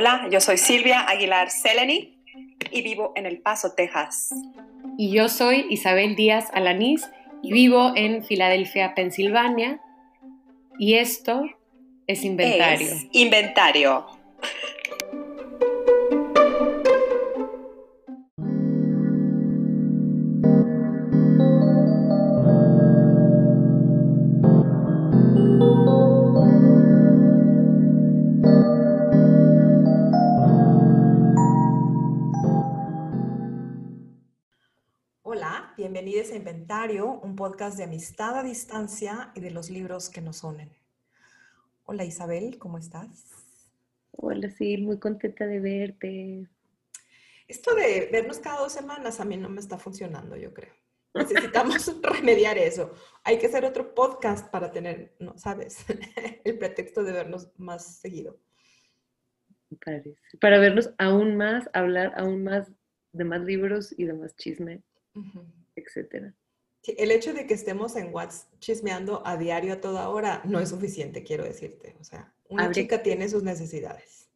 Hola, yo soy Silvia Aguilar Seleni y vivo en El Paso, Texas. Y yo soy Isabel Díaz Alanís y vivo en Filadelfia, Pensilvania. Y esto es Inventario. Es inventario. Inventario, un podcast de amistad a distancia y de los libros que nos unen. Hola Isabel, ¿cómo estás? Hola, sí, muy contenta de verte. Esto de vernos cada dos semanas a mí no me está funcionando, yo creo. Necesitamos remediar eso. Hay que hacer otro podcast para tener, ¿no sabes? El pretexto de vernos más seguido. Parece. Para vernos aún más, hablar aún más de más libros y de más chisme, etcétera. El hecho de que estemos en WhatsApp chismeando a diario a toda hora no es suficiente, quiero decirte. O sea, una Habría chica tiene sus necesidades.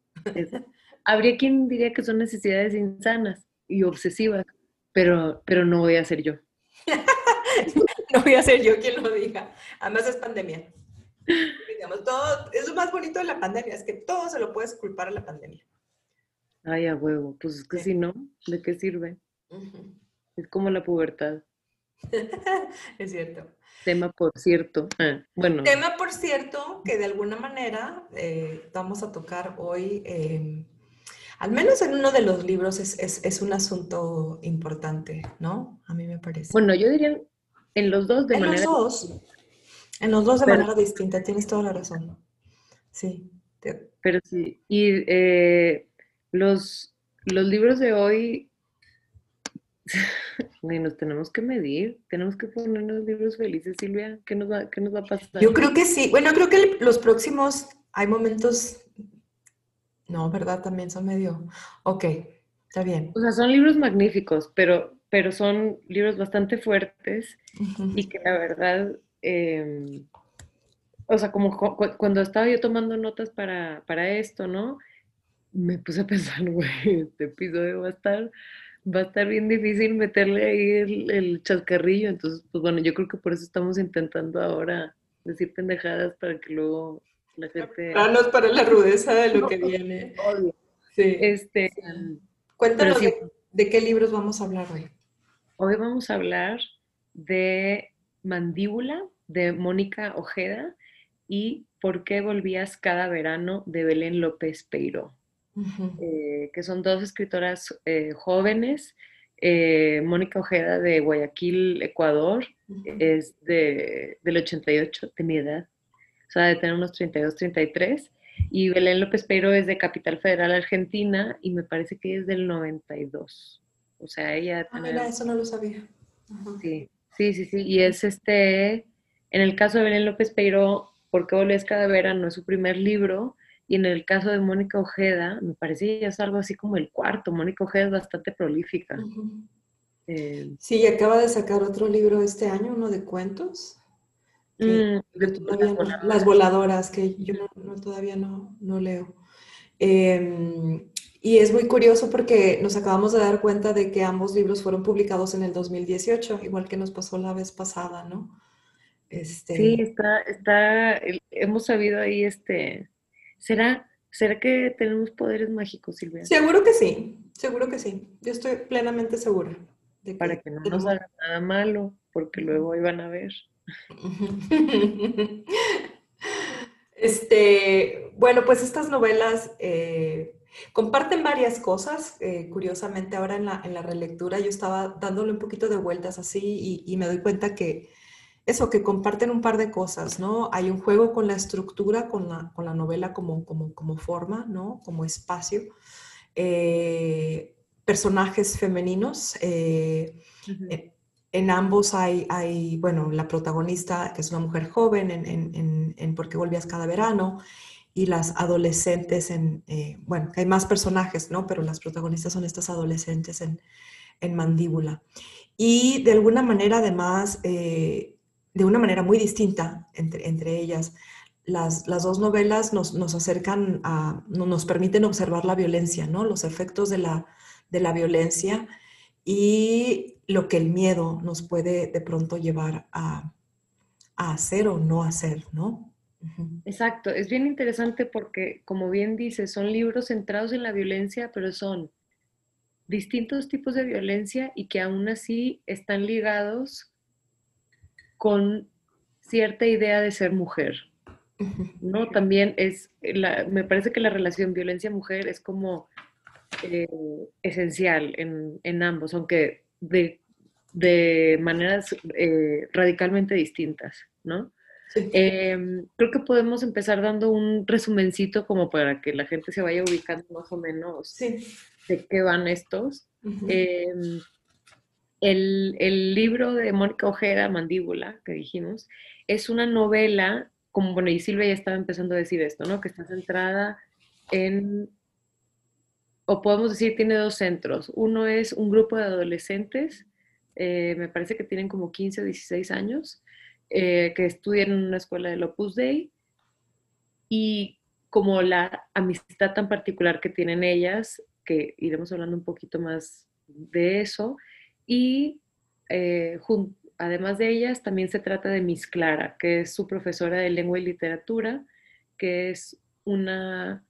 Habría quien diría que son necesidades insanas y obsesivas, pero, pero no voy a ser yo. no voy a ser yo quien lo diga. Además es pandemia. Digamos, todo, es lo más bonito de la pandemia, es que todo se lo puedes culpar a la pandemia. Ay, a huevo. Pues es que Sí. si no, ¿de qué sirve? Es como la pubertad. es cierto. Tema, por cierto. Ah, bueno, Tema, por cierto, que de alguna manera eh, vamos a tocar hoy, eh, al menos en uno de los libros, es, es- es un asunto importante, ¿no? A mí me parece. bueno, yo diría en los dos de en manera. los dos, en los dos de Pero- manera distinta, tienes toda la razón. Sí. te- Pero sí. Y eh, los, los libros de hoy. Güey, nos tenemos que medir, tenemos que ponernos libros felices, Silvia. ¿Qué nos va, qué nos va a pasar? Yo creo que sí. Bueno, creo que los próximos, hay momentos, no, ¿verdad? También son medio, ok, está bien. O sea, son libros magníficos, pero, pero son libros bastante fuertes Ujú. y que la verdad, eh, o sea, como cu- cu- cuando estaba yo tomando notas para, para esto, ¿no? Me puse a pensar, güey, este episodio va a estar, va a estar bien difícil meterle ahí el, el chascarrillo. Entonces, pues bueno, yo creo que por eso estamos intentando ahora decir pendejadas para que luego la gente Prepararnos para la rudeza de lo que viene. Sí. Este, Cuéntanos sí. de, de qué libros vamos a hablar hoy. Hoy vamos a hablar de Mandíbula de Mónica Ojeda y ¿Por qué volvías cada verano? de Belén López Eh, que son dos escritoras eh, jóvenes. Eh, Mónica Ojeda de Guayaquil, Ecuador, es de, del 88, de mi edad, o sea, de tener unos 32, 33. Y Belén López Peiro es de Capital Federal, Argentina, y me parece que es del 92. O sea, ella Ah, mira, eso no lo sabía. Ajá. Sí, sí, sí, sí. Y es este, en el caso de Belén López Peiro, ¿Por qué volvías cada verano? Es su primer libro. Y en el caso de Mónica Ojeda, me parece que ya es algo así como el cuarto. Mónica Ojeda es bastante prolífica. Eh, Sí, y acaba de sacar otro libro este año, uno de cuentos. mm, no- las voladoras, que yo no, no- todavía no, no leo. Eh, y es muy curioso porque nos acabamos de dar cuenta de que ambos libros fueron publicados en el 2018, igual que nos pasó la vez pasada, ¿no? Este, Sí, está, está, hemos sabido ahí, este, ¿será, será que tenemos poderes mágicos, Silvia? Seguro que sí, seguro que sí. Yo estoy plenamente segura de que Para que no nos hagan nada malo, porque luego van a ver. Este, bueno, pues estas novelas eh, comparten varias cosas. eh, curiosamente, ahora en la, en la relectura yo estaba dándole un poquito de vueltas así y, y me doy cuenta que eso, que comparten un par de cosas, ¿no? Hay un juego con la estructura, con la, con la novela como, como, como forma, ¿no? Como espacio. Eh, personajes femeninos. eh, eh, en ambos hay, hay, bueno, la protagonista, que es una mujer joven en, en, en, en Por qué volvías cada verano, y las adolescentes en, eh, bueno, hay más personajes, ¿no? Pero las protagonistas son estas adolescentes en, en Mandíbula. Y de alguna manera, además, eh, de una manera muy distinta entre, entre ellas, las, dos novelas nos, acercan a, nos permiten observar la violencia, ¿no? Los efectos de la, de la violencia y lo que el miedo nos puede de pronto llevar a, hacer o no hacer, ¿no? Exacto, es bien interesante porque, como bien dice, son libros centrados en la violencia, pero son distintos tipos de violencia y que aún así están ligados con cierta idea de ser mujer, ¿no? También es, me parece que la relación violencia-mujer es como eh, esencial en, ambos, aunque de, maneras eh, radicalmente distintas, ¿no? Em, creo que podemos empezar dando un resumencito como para que la gente se vaya ubicando más o menos de qué van estos. Em, el, el, libro de Mónica Ojeda, Mandíbula, que dijimos, es una novela como, bueno, y Silvia ya estaba empezando a decir esto, ¿no? Que está centrada en, o podemos decir, tiene dos centros. Uno es un grupo de adolescentes, eh, me parece que tienen como 15 o 16 años, eh, que estudian en una escuela del Opus Dei, y como la amistad tan particular que tienen ellas, que iremos hablando un poquito más de eso, y eh, además de ellas, también se trata de Miss Clara, que es su profesora de lengua y literatura, que es una,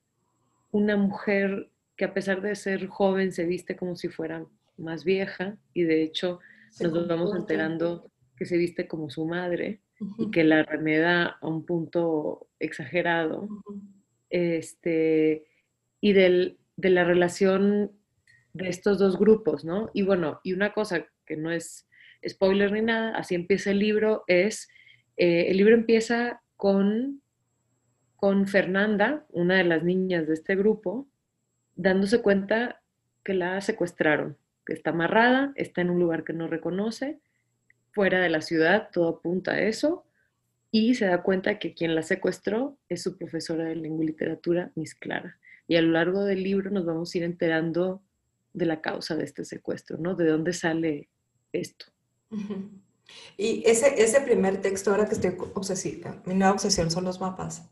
una mujer que a pesar de ser joven se viste como si fuera más vieja y de hecho nos vamos enterando que se viste como su madre y que la remeda a un punto exagerado. este, y del, de la relación de estos dos grupos, ¿no? Y bueno, y una cosa que no es spoiler ni nada, así empieza el libro, es, eh, el libro empieza con, con Fernanda, una de las niñas de este grupo, dándose cuenta que la secuestraron, que está amarrada, está en un lugar que no reconoce, fuera de la ciudad, todo apunta a eso, y se da cuenta que quien la secuestró es su profesora de lengua y literatura, Miss Clara. Y a lo largo del libro nos vamos a ir enterando de la causa de este secuestro, ¿no? De dónde sale esto. Y ese, ese primer texto, ahora que estoy obsesiva, mi nueva obsesión son los mapas,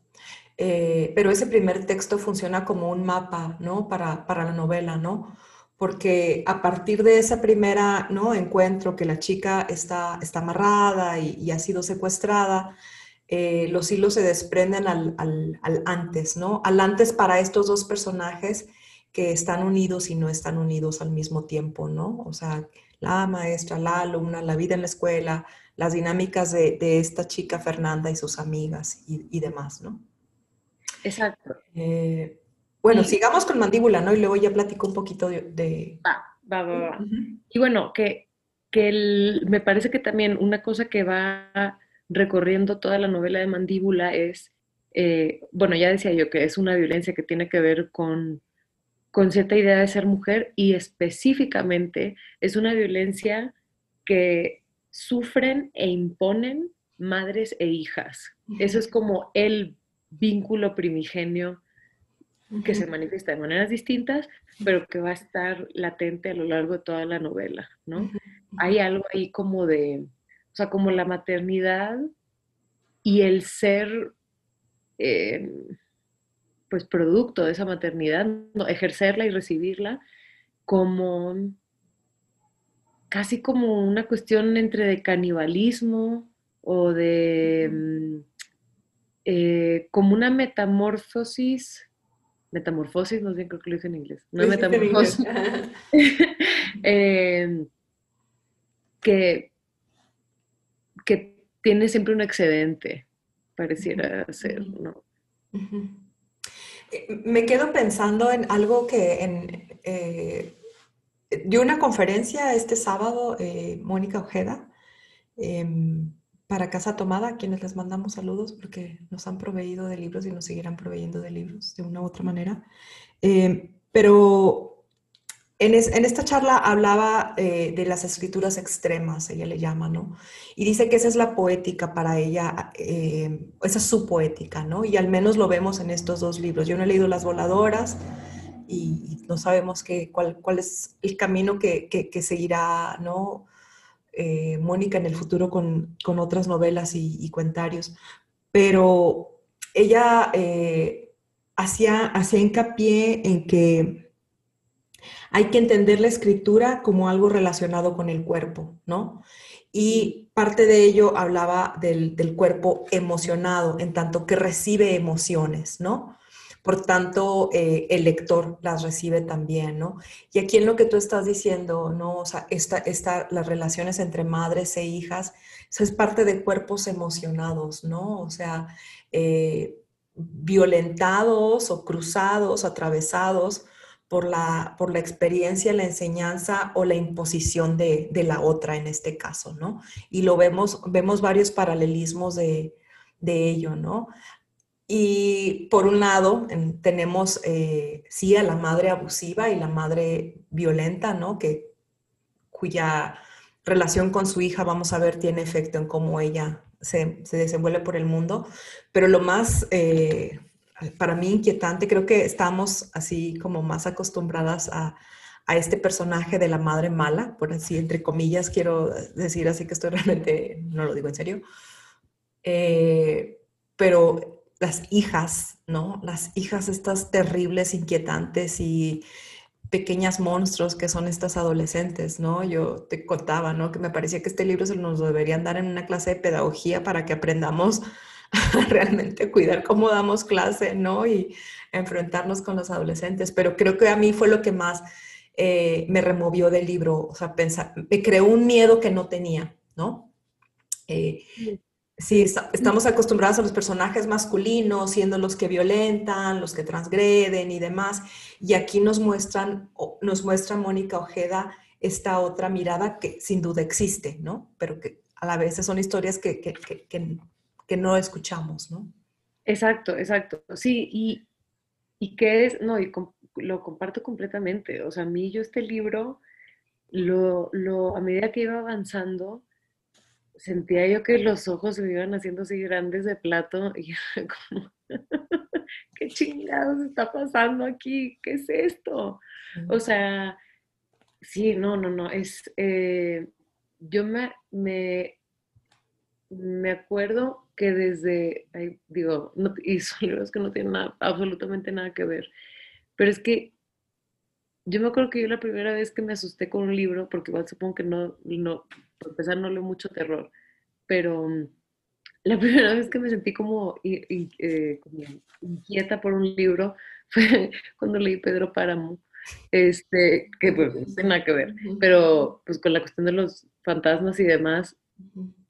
eh, pero ese primer texto funciona como un mapa, ¿no? Para, para la novela, ¿no? Porque a partir de ese primera, ¿no? Encuentro que la chica está, está amarrada y, ha sido secuestrada, eh, los hilos se desprenden al, al, al, antes, ¿no? Al antes para estos dos personajes que están unidos y no están unidos al mismo tiempo, ¿no? O sea, la maestra, la alumna, la vida en la escuela, las dinámicas de, esta chica Fernanda y sus amigas y, demás, ¿no? Exacto. Eh, bueno, sigamos con mandíbula, ¿no? Y luego ya platico un poquito de... Va, va, va, va. Y bueno, que, que me parece que también una cosa que va recorriendo toda la novela de mandíbula es, eh, bueno, ya decía yo que es una violencia que tiene que ver con con cierta idea de ser mujer y específicamente es una violencia que sufren e imponen madres e hijas. Eso es como el vínculo primigenio que se manifiesta de maneras distintas, pero que va a estar latente a lo largo de toda la novela, ¿no? Hay algo ahí como de, o sea, como la maternidad y el ser, eh, pues producto de esa maternidad, ejercerla y recibirla como casi como una cuestión entre de canibalismo o de mm, eh, como una metamorfosis, metamorfosis, no sé, creo que lo dice en inglés, no metamorfosis, em, que, que tiene siempre un excedente, pareciera ser, ¿no? Me quedo pensando en algo que en, eh, dio una conferencia este sábado eh, Mónica Ojeda em, para Casa Tomada, a quienes les mandamos saludos porque nos han proveído de libros y nos seguirán proveyendo de libros de una u otra manera. Em, pero en, esta charla hablaba eh, de las escrituras extremas, ella le llama, ¿no? Y dice que esa es la poética para ella, eh, esa es su poética, ¿no? Y al menos lo vemos en estos dos libros. Yo no he leído Las Voladoras y, no sabemos qué, cuál, cuál, es el camino que, que, seguirá, ¿no? Eh, Mónica en el futuro con, con otras novelas y, y, cuentarios. Pero ella eh, hacía, hacía hincapié en que hay que entender la escritura como algo relacionado con el cuerpo, ¿no? Y parte de ello hablaba del, cuerpo emocionado, en tanto que recibe emociones, ¿no? Por tanto, eh, el lector las recibe también, ¿no? Y aquí en lo que tú estás diciendo, ¿no? O sea, esta, las relaciones entre madres e hijas, eso es parte de cuerpos emocionados, ¿no? O sea, eh, violentados o cruzados, atravesados por la, por la experiencia, la enseñanza o la imposición de, de, la otra en este caso, ¿no? Y lo vemos, vemos varios paralelismos de, de ello, ¿no? Y por un lado tenemos, eh, sí, a la madre abusiva y la madre violenta, ¿no? Que, cuya relación con su hija, vamos a ver, tiene efecto en cómo ella se, se desenvuelve por el mundo. Pero lo más, eh, para mí, inquietante, creo que estamos así como más acostumbradas a, a este personaje de la madre mala, por así, entre comillas, quiero decir así que estoy realmente, no lo digo en serio. Eh, pero las hijas, ¿no? Las hijas estas terribles, inquietantes y pequeñas monstruos que son estas adolescentes, ¿no? Yo te contaba, ¿no? Que me parecía que este libro se nos deberían dar en una clase de pedagogía para que aprendamos realmente cuidar cómo damos clase, ¿no? Y enfrentarnos con los adolescentes. Pero creo que a mí fue lo que más eh, me removió del libro, o sea, pensar, me creó un miedo que no tenía, ¿no? Eh, Sí, estamos acostumbrados a los personajes masculinos, siendo los que violentan, los que transgreden y demás. Y aquí nos muestran, nos muestra Mónica Ojeda esta otra mirada que sin duda existe, ¿no? Pero que a la vez son historias que, que, que, que no escuchamos, ¿no? Exacto, exacto. Sí, y, y que es, no, y lo comparto completamente. O sea, a mí yo este libro, lo, lo, a medida que iba avanzando, sentía yo que los ojos se me iban haciendo así grandes de plato y como, ¿qué chingados está pasando aquí? ¿Qué es esto? O sea, sí, no, no, no, es, eh, yo me, me, me, acuerdo que desde, digo, y son libros que no tienen nada, absolutamente nada que ver, pero es que yo me acuerdo que yo la primera vez que me asusté con un libro, porque igual supongo que no, no por empezar no leo mucho terror, pero mm, la primera vez que me sentí como, eh, como inquieta por un libro fue cuando leí Pedro Páramo, este, que pues no tiene nada que ver, pero pues con la cuestión de los fantasmas y demás,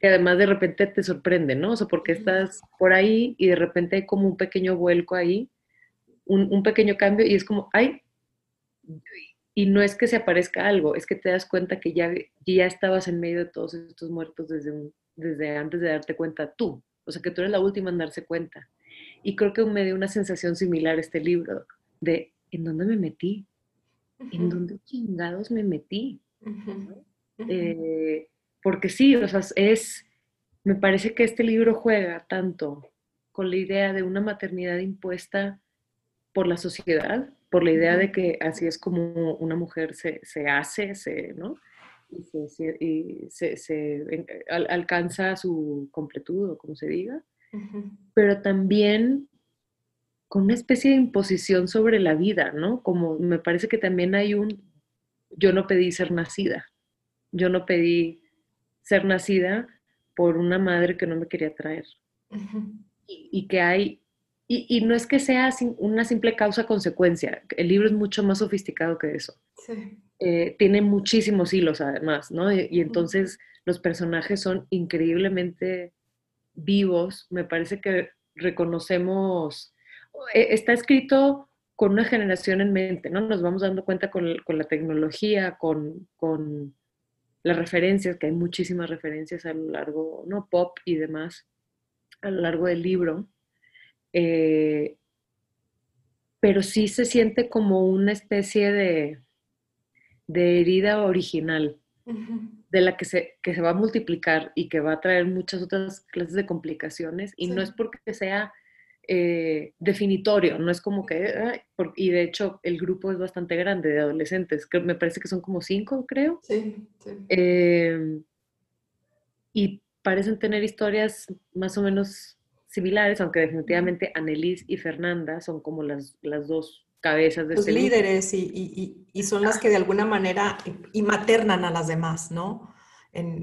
que además de repente te sorprende, ¿no? O sea, porque estás por ahí y de repente hay como un pequeño vuelco ahí, un, un pequeño cambio y es como, ay, y no es que se aparezca algo, es que te das cuenta que ya, ya estabas en medio de todos estos muertos desde, desde antes de darte cuenta tú. O sea, que tú eres la última en darse cuenta. Y creo que me dio una sensación similar este libro de ¿en dónde me metí? ¿En dónde chingados me metí? Eh, porque sí, o sea, es, me parece que este libro juega tanto con la idea de una maternidad impuesta por la sociedad, por la idea de que así es como una mujer se, hace, se, ¿no? Y, se, alcanza su completud, o como se diga, pero también con una especie de imposición sobre la vida, ¿no? Como me parece que también hay un, yo no pedí ser nacida, yo no pedí ser nacida por una madre que no me quería traer. y, que hay y, no es que sea una simple causa-consecuencia, el libro es mucho más sofisticado que eso. Eh, tiene muchísimos hilos además, ¿no? Y, entonces los personajes son increíblemente vivos, me parece que reconocemos, eh, está escrito con una generación en mente, ¿no? Nos vamos dando cuenta con, la tecnología, con, con, las referencias, que hay muchísimas referencias a lo largo, ¿no? Pop y demás, a lo largo del libro. Eh, pero sí se siente como una especie de, de herida original, de la que se, que se va a multiplicar y que va a traer muchas otras clases de complicaciones, y no es porque sea eh, definitorio, no es como que, y de hecho el grupo es bastante grande de adolescentes, que me parece que son como cinco, creo. Sí, sí. Eh, y parecen tener historias más o menos similares, aunque definitivamente Annelise y Fernanda son como las, las dos cabezas de Los este líderes y, y, son las que de alguna manera y, maternan a las demás, ¿no?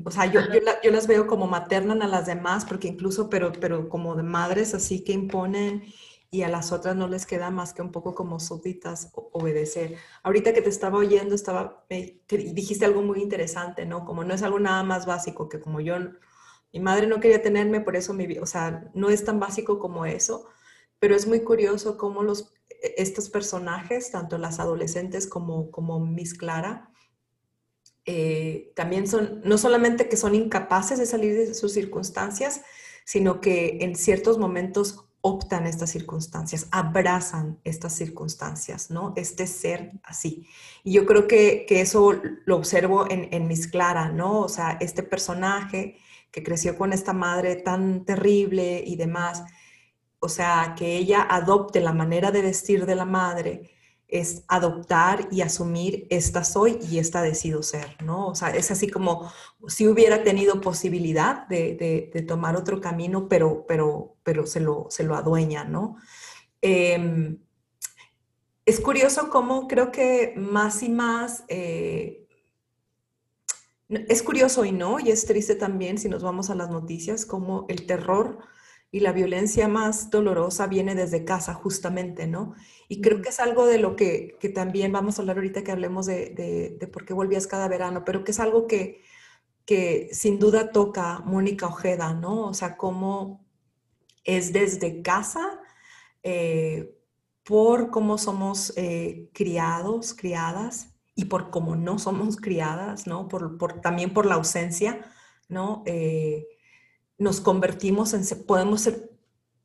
O sea, yo, yo, las veo como maternan a las demás, porque incluso, pero, pero como de madres así que imponen y a las otras no les queda más que un poco como súbditas obedecer. Ahorita que te estaba oyendo, estaba, dijiste algo muy interesante, ¿no? Como no es algo nada más básico que como yo, mi madre no quería tenerme, por eso mi, o sea, no es tan básico como eso, pero es muy curioso cómo los, e, estos personajes, tanto las adolescentes como, como Miss Clara, eh, también son, no solamente que son incapaces de salir de sus circunstancias, sino que en ciertos momentos optan estas circunstancias, abrazan estas circunstancias, ¿no? Este ser así. Y yo creo que, eso lo observo en, en Miss Clara, ¿no? O sea, este personaje que creció con esta madre tan terrible y demás, o sea, que ella adopte la manera de vestir de la madre, es adoptar y asumir esta soy y esta decido ser, ¿no? O sea, es así como si hubiera tenido posibilidad de, tomar otro camino, pero, pero, pero se, lo, se lo adueña, ¿no? Em, es curioso cómo creo que más y más, eh, es curioso y no, y es triste también si nos vamos a las noticias, cómo el terror y la violencia más dolorosa viene desde casa, justamente, ¿no? Y creo que es algo de lo que, que también vamos a hablar ahorita que hablemos de, de, por qué volvías cada verano, pero que es algo que, que sin duda toca Mónica Ojeda, ¿no? O sea, cómo es desde casa, eh, por cómo somos eh, criados, criadas, y por cómo no somos criadas, ¿no? Por, por también por la ausencia, ¿no? Eh, nos convertimos en, podemos ser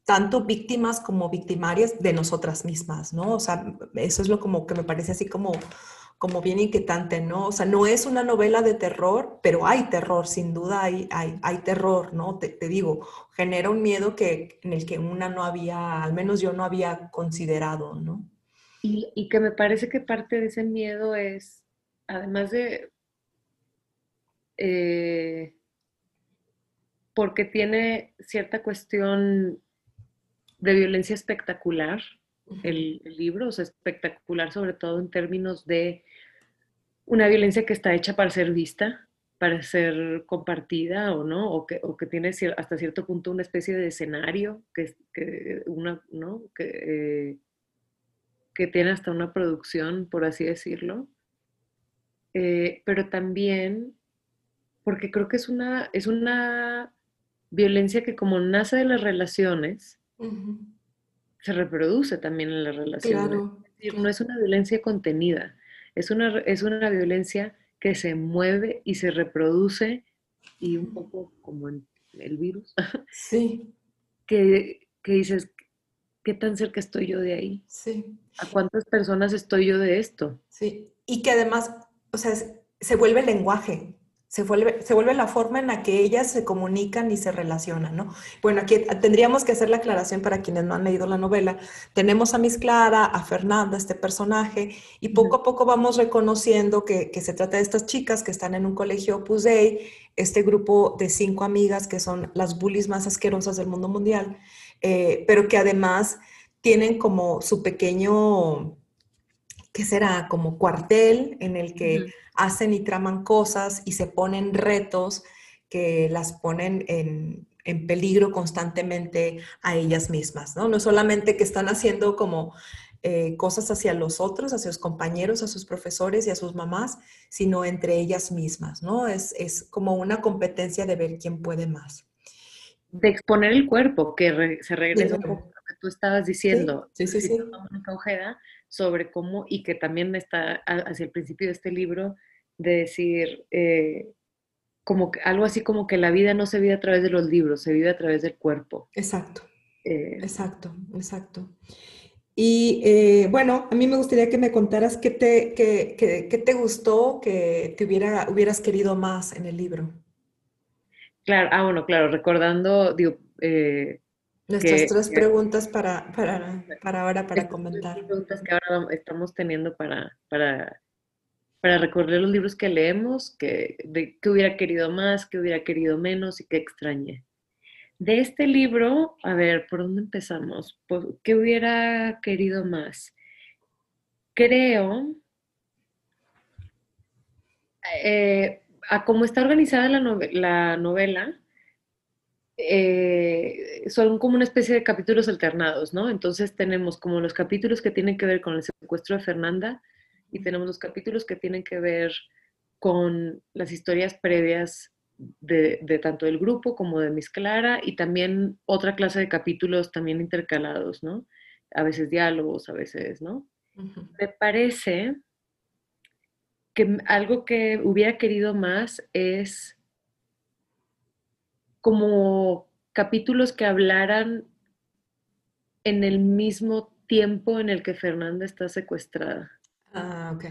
tanto víctimas como victimarias de nosotras mismas, ¿no? O sea, eso es lo como que me parece así como, como bien inquietante, ¿no? O sea, no es una novela de terror, pero hay terror, sin duda hay, hay, hay terror, ¿no? Te, te, digo, genera un miedo que, en el que una no había, al menos yo no había considerado, ¿no? Y, y que me parece que parte de ese miedo es, además de... Eh, porque tiene cierta cuestión de violencia espectacular, el, libro, o sea, espectacular sobre todo en términos de una violencia que está hecha para ser vista, para ser compartida o no, o que, que tiene hasta cierto punto una especie de escenario, que, que, una, ¿no? que, eh, que tiene hasta una producción, por así decirlo. Eh, pero también porque creo que es una, es una violencia que como nace de las relaciones, se reproduce también en las relaciones. no es una violencia contenida, es una, es una violencia que se mueve y se reproduce y un poco como en el virus. Sí. que, que dices, ¿qué tan cerca estoy yo de ahí? Sí. ¿A cuántas personas estoy yo de esto? Sí. Y que además, o sea, se vuelve lenguaje se vuelve, se vuelve la forma en la que ellas se comunican y se relacionan, ¿no? Bueno, aquí tendríamos que hacer la aclaración para quienes no han leído la novela. Tenemos a Miss Clara, a Fernanda, este personaje, y poco a poco vamos reconociendo que, que se trata de estas chicas que están en un colegio Opus Dei, este grupo de cinco amigas que son las bullies más asquerosas del mundo mundial, eh, pero que además tienen como su pequeño ¿qué será? Como cuartel en el que hacen y traman cosas y se ponen retos que las ponen en, peligro constantemente a ellas mismas, ¿no? No solamente que están haciendo como eh, cosas hacia los otros, hacia sus compañeros, a sus profesores y a sus mamás, sino entre ellas mismas, ¿no? Es, es como una competencia de ver quién puede más. De exponer el cuerpo, que se regresa un poco a lo que tú estabas diciendo. Sí, sí, sí. Sobre cómo, y que también está hacia el principio de este libro, de decir, eh, como que, algo así como que la vida no se vive a través de los libros, se vive a través del cuerpo. Exacto, eh, exacto, exacto. Y eh, bueno, a mí me gustaría que me contaras qué te, qué, qué, te gustó, que te hubiera, hubieras querido más en el libro. Claro, ah, bueno, claro, recordando, digo, Nuestras tres preguntas para, para, para ahora, para comentar. preguntas que ahora estamos teniendo para, para, para recorrer los libros que leemos, que, de qué hubiera querido más, qué hubiera querido menos y qué extrañé. De este libro, a ver, ¿por dónde empezamos? ¿Qué hubiera querido más? Creo, eh, a cómo está organizada la, novela, eh, son como una especie de capítulos alternados, ¿no? Entonces tenemos como los capítulos que tienen que ver con el secuestro de Fernanda y tenemos los capítulos que tienen que ver con las historias previas de, tanto del grupo como de Miss Clara y también otra clase de capítulos también intercalados, ¿no? A veces diálogos, a veces, ¿no? Me parece que algo que hubiera querido más es como capítulos que hablaran en el mismo tiempo en el que Fernanda está secuestrada. Ah, ok.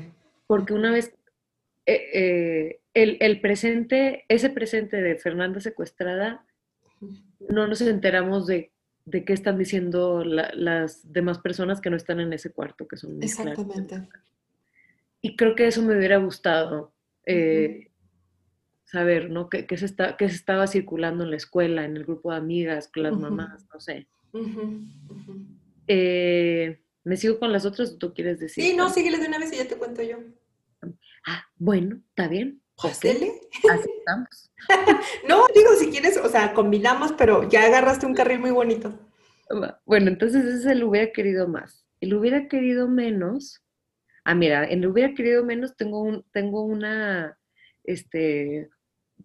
Porque una vez eh, eh, el, presente, ese presente de Fernanda secuestrada, no nos enteramos de, qué están diciendo las demás personas que no están en ese cuarto, que son Exactamente. Y creo que eso me hubiera gustado eh, saber, ¿no? ¿Qué, se está, se estaba circulando en la escuela, en el grupo de amigas, con las mamás, no sé. ¿Me sigo con las otras o tú quieres decir? Sí, no, síguele de una vez y ya te cuento yo. Ah, bueno, está bien. Aceptamos. no, digo, si quieres, o sea, combinamos, pero ya agarraste un carril muy bonito. Bueno, entonces ese es el hubiera querido más. El hubiera querido menos. Ah, mira, en el hubiera querido menos tengo, un, tengo una, este,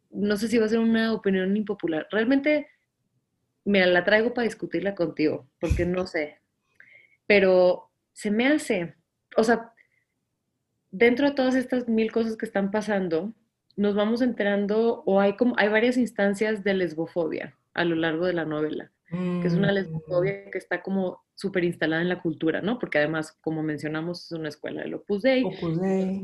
no sé si va a ser una opinión impopular. Realmente, me la traigo para discutirla contigo, porque no sé. Pero se me hace, o sea, dentro de todas estas mil cosas que están pasando, nos vamos enterando o hay como hay varias instancias de lesbofobia a lo largo de la novela, que es una mm. lesbofobia que está como súper instalada en la cultura, ¿no? Porque además, como mencionamos, es una escuela del Opus Dei. Opus Dei.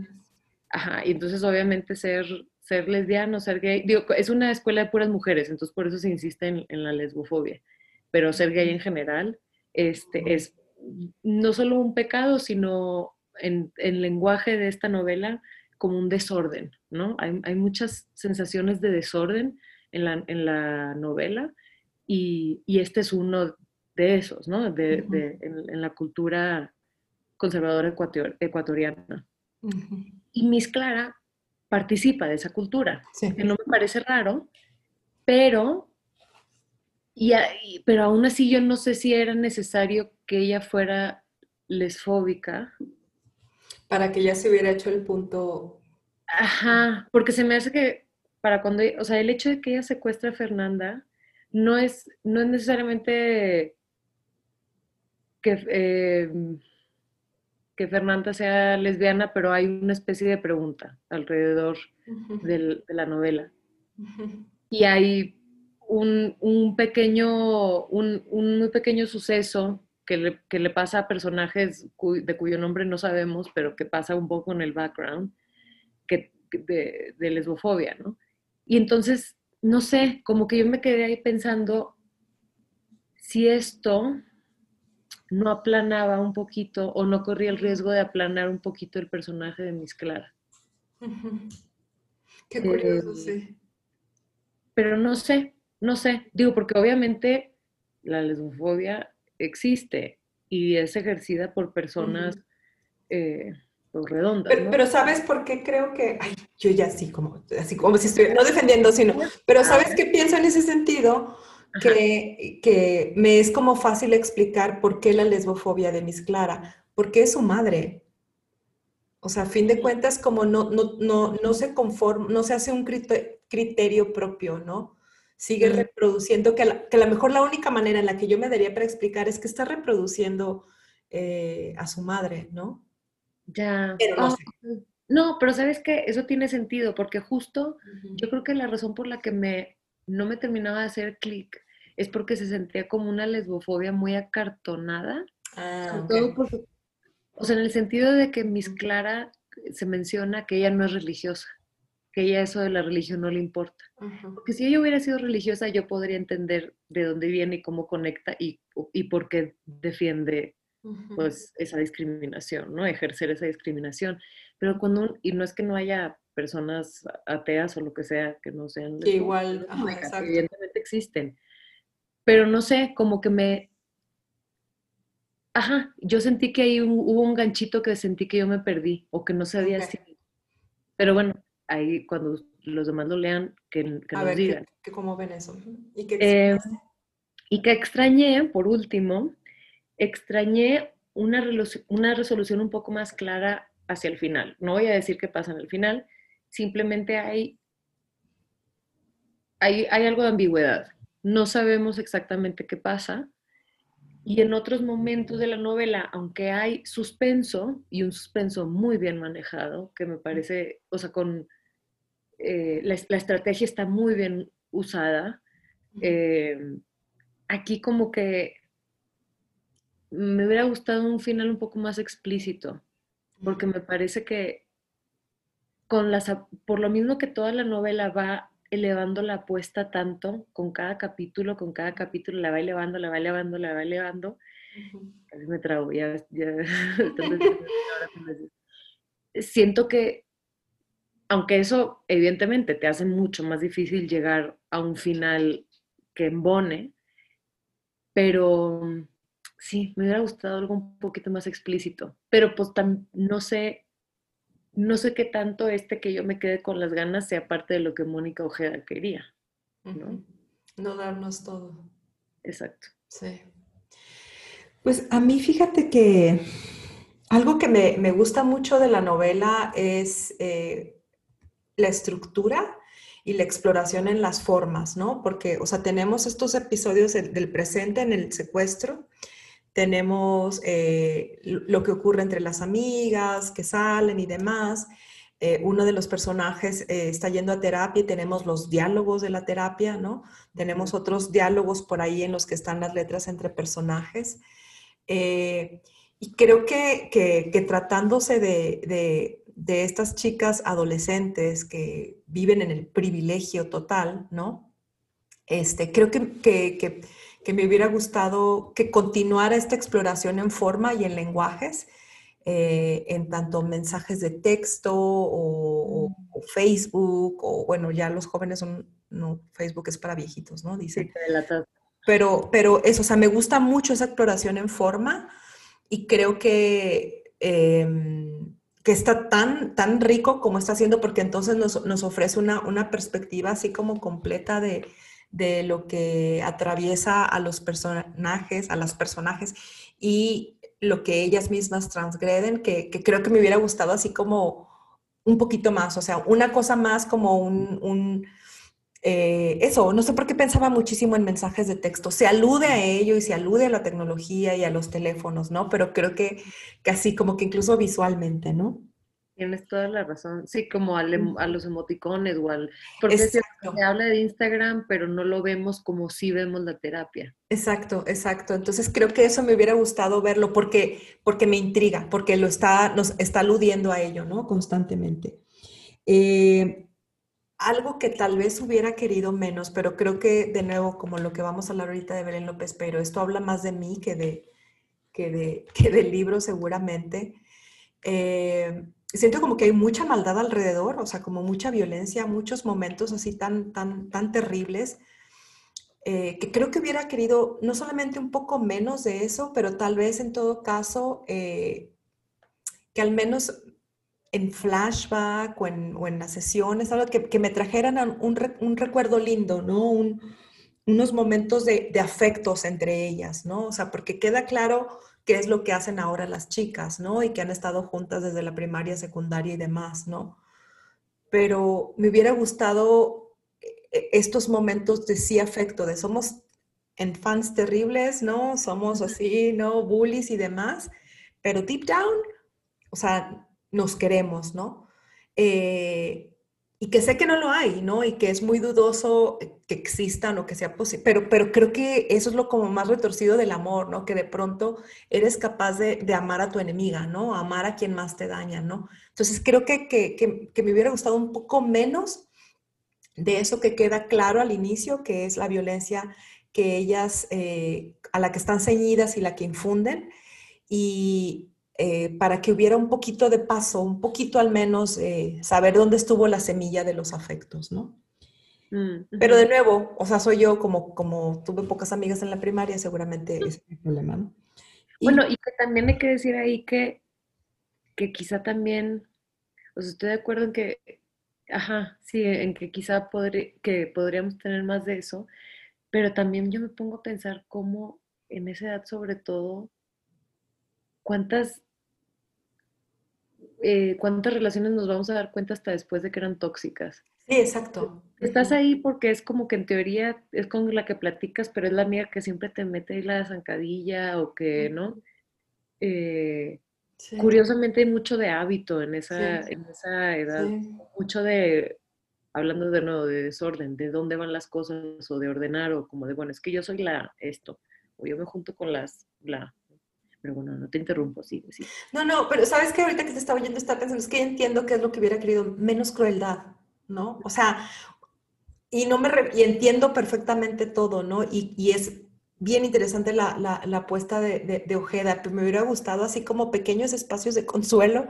Ajá, y entonces obviamente ser, ser lesbiano, ser gay, digo, es una escuela de puras mujeres, entonces por eso se insiste en, en la lesbofobia, pero ser gay en general este, es no solo un pecado, sino en el lenguaje de esta novela como un desorden, ¿no? Hay, muchas sensaciones de desorden en la, novela y, este es uno de esos, ¿no? De, en, la cultura conservadora ecuatoriana. Y Miss Clara participa de esa cultura, que no me parece raro, pero, y, pero aún así yo no sé si era necesario que ella fuera lesfóbica para que ya se hubiera hecho el punto. Ajá, porque se me hace que para cuando, o sea, el hecho de que ella secuestre a Fernanda no es, no es necesariamente que, em, que Fernanda sea lesbiana, pero hay una especie de pregunta alrededor de la novela. Y hay un, pequeño, un, un, muy pequeño suceso que le, pasa a personajes de cuyo nombre no sabemos, pero que pasa un poco en el background que, de, lesbofobia, ¿no? Y entonces, no sé, como que yo me quedé ahí pensando si esto no aplanaba un poquito o no corría el riesgo de aplanar un poquito el personaje de Miss Clara. Qué curioso, eh, sí. Pero no sé, no sé. Digo, porque obviamente la lesbofobia existe y es ejercida por personas eh, pues, redondas. Pero, ¿sabes por qué creo que, ay, yo ya así como, así como si estoy, no defendiendo, sino, pero ¿sabes qué pienso en ese sentido? Que, que, me es como fácil explicar por qué la lesbofobia de Miss Clara, porque es su madre. O sea, a fin de cuentas, como no, no, no, no se conforma, no se hace un criterio propio, ¿no? sigue reproduciendo, que a, lo mejor la única manera en la que yo me daría para explicar es que está reproduciendo eh, a su madre, ¿no? Ya. Pero no, ah, no, pero sabes que eso tiene sentido, porque justo yo creo que la razón por la que me, no me terminaba de hacer clic es porque se sentía como una lesbofobia muy acartonada. Ah, todo o sea, en el sentido de que Miss Clara se menciona que ella no es religiosa que ella eso de la religión no le importa. Porque si ella hubiera sido religiosa, yo podría entender de dónde viene y cómo conecta y, y por qué defiende pues esa discriminación, ¿no? Ejercer esa discriminación. Pero cuando, y no es que no haya personas ateas o lo que sea que no sean... Que igual, evidentemente existen. pero no sé, como que me... Ajá, yo sentí que ahí hubo un ganchito que sentí que yo me perdí o que no sabía si... Pero bueno, ahí cuando los demás lo lean, que, que nos digan. Que, ¿Cómo ven eso? ¿Y eh, y que extrañé, por último, extrañé una, una resolución un poco más clara hacia el final. No voy a decir qué pasa en el final, simplemente hay, hay, hay algo de ambigüedad. No sabemos exactamente qué pasa. Y en otros momentos de la novela, aunque hay suspenso, y un suspenso muy bien manejado, que me parece, o sea, con eh, la, estrategia está muy bien usada, eh, aquí como que me hubiera gustado un final un poco más explícito, porque me parece que con las, por lo mismo que toda la novela va elevando la apuesta tanto con cada capítulo, con cada capítulo la va elevando, la va elevando, la va elevando. A mí me trago, ya, Siento que, aunque eso evidentemente te hace mucho más difícil llegar a un final que embone, pero sí, me hubiera gustado algo un poquito más explícito, pero pues no sé, no sé qué tanto este que yo me quede con las ganas sea parte de lo que Mónica Ojeda quería, ¿no? No darnos todo. Exacto. Sí. Pues a mí fíjate que algo que me, gusta mucho de la novela es eh, la estructura y la exploración en las formas, ¿no? Porque, o sea, tenemos estos episodios del presente en el secuestro, tenemos eh, lo que ocurre entre las amigas que salen y demás. Eh, uno de los personajes eh, está yendo a terapia y tenemos los diálogos de la terapia, ¿no? Tenemos otros diálogos por ahí en los que están las letras entre personajes. y creo que, que, tratándose de, de, estas chicas adolescentes que viven en el privilegio total, ¿no? Este, creo que, que que me hubiera gustado que continuara esta exploración en forma y en lenguajes, eh, en tanto mensajes de texto o, Facebook, o bueno, ya los jóvenes son, no, Facebook es para viejitos, ¿no? Dice. pero, pero eso, o sea, me gusta mucho esa exploración en forma y creo que, em, que está tan, tan rico como está haciendo, porque entonces nos, nos ofrece una, una perspectiva así como completa de, de lo que atraviesa a los personajes, a las personajes y lo que ellas mismas transgreden, que, creo que me hubiera gustado así como un poquito más, o sea, una cosa más como un, eh, eso, no sé por qué pensaba muchísimo en mensajes de texto, se alude a ello y se alude a la tecnología y a los teléfonos, ¿no? Pero creo que, que así como que incluso visualmente, ¿no? Tienes toda la razón. Sí, como em, a los emoticones o al... Porque se habla de Instagram, pero no lo vemos como si vemos la terapia. Exacto, exacto. Entonces creo que eso me hubiera gustado verlo porque, porque me intriga, porque lo está, nos está aludiendo a ello, ¿no? Constantemente. Eh, algo que tal vez hubiera querido menos, pero creo que de nuevo, como lo que vamos a hablar ahorita de Belén López, pero esto habla más de mí que, de, que, de, que del libro seguramente. Eh, siento como que hay mucha maldad alrededor, o sea, como mucha violencia, muchos momentos así tan, tan, tan terribles, eh, que creo que hubiera querido no solamente un poco menos de eso, pero tal vez en todo caso eh, que al menos en flashback o en, o en las sesiones, algo que, que me trajeran un, un, recuerdo lindo, ¿no? Un, unos momentos de, de afectos entre ellas, ¿no? O sea, porque queda claro qué es lo que hacen ahora las chicas, ¿no? Y que han estado juntas desde la primaria, secundaria y demás, ¿no? Pero me hubiera gustado eh, estos momentos de sí afecto, de somos en fans terribles, ¿no? Somos así, ¿no? Bullies y demás, pero deep down, o sea, nos queremos, ¿no? Eh, y que sé que no lo hay, ¿no? Y que es muy dudoso que existan o que sea posible, pero, pero creo que eso es lo como más retorcido del amor, ¿no? Que de pronto eres capaz de, de amar a tu enemiga, ¿no? Amar a quien más te daña, ¿no? Entonces creo que, que, que, me hubiera gustado un poco menos de eso que queda claro al inicio, que es la violencia que ellas, eh, a la que están ceñidas y la que infunden, y, eh, para que hubiera un poquito de paso, un poquito al menos, eh, saber dónde estuvo la semilla de los afectos, ¿no? Mm, Pero de nuevo, o sea, soy yo como, como tuve pocas amigas en la primaria, seguramente es mi problema, ¿no? bueno, y que también hay que decir ahí que, que quizá también, o sea, estoy de acuerdo en que, ajá, sí, en que quizá que podríamos tener más de eso, pero también yo me pongo a pensar cómo en esa edad sobre todo, cuántas eh, cuántas relaciones nos vamos a dar cuenta hasta después de que eran tóxicas. Sí, exacto. Estás ahí porque es como que en teoría es con la que platicas, pero es la amiga que siempre te mete ahí la zancadilla o que, ¿no? Eh, curiosamente hay mucho de hábito en esa, en esa edad, mucho de, hablando de nuevo, de desorden, de dónde van las cosas o de ordenar o como de, bueno, es que yo soy la esto, o yo me junto con las, la, pero bueno, no te interrumpo, sí, sí. No, no, pero sabes que ahorita que te estaba oyendo estar pensando, es que entiendo qué es lo que hubiera querido, menos crueldad, ¿no? O sea, y, no me y entiendo perfectamente todo, ¿no? Y, y es bien interesante la, la, la apuesta de, de, Ojeda, pero me hubiera gustado así como pequeños espacios de consuelo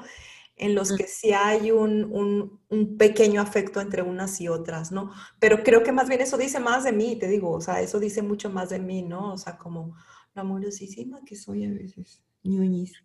en los que sí hay un, un, un, pequeño afecto entre unas y otras, ¿no? Pero creo que más bien eso dice más de mí, te digo, o sea, eso dice mucho más de mí, ¿no? O sea, como amorosísima que soy a veces, ñoñis.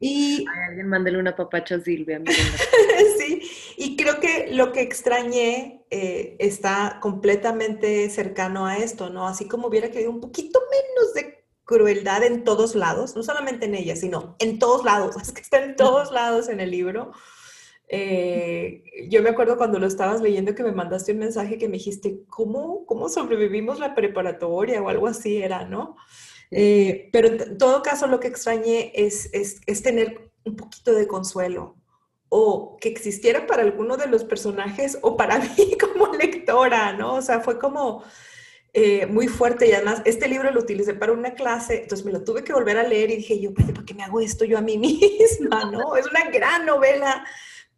Y alguien mándele una papacha a Silvia. sí, y creo que lo que extrañé eh, está completamente cercano a esto, ¿no? Así como hubiera querido un poquito menos de crueldad en todos lados, no solamente en ella, sino en todos lados, es que está en todos lados en el libro. Eh, yo me acuerdo cuando lo estabas leyendo que me mandaste un mensaje que me dijiste, ¿cómo, cómo sobrevivimos la preparatoria o algo así era, ¿no? Eh, pero en todo caso lo que extrañé es, es, tener un poquito de consuelo o que existiera para alguno de los personajes o para mí como lectora, ¿no? O sea, fue como eh, muy fuerte y además este libro lo utilicé para una clase, entonces me lo tuve que volver a leer y dije yo, ¿por qué me hago esto yo a mí misma? ¿No? Es una gran novela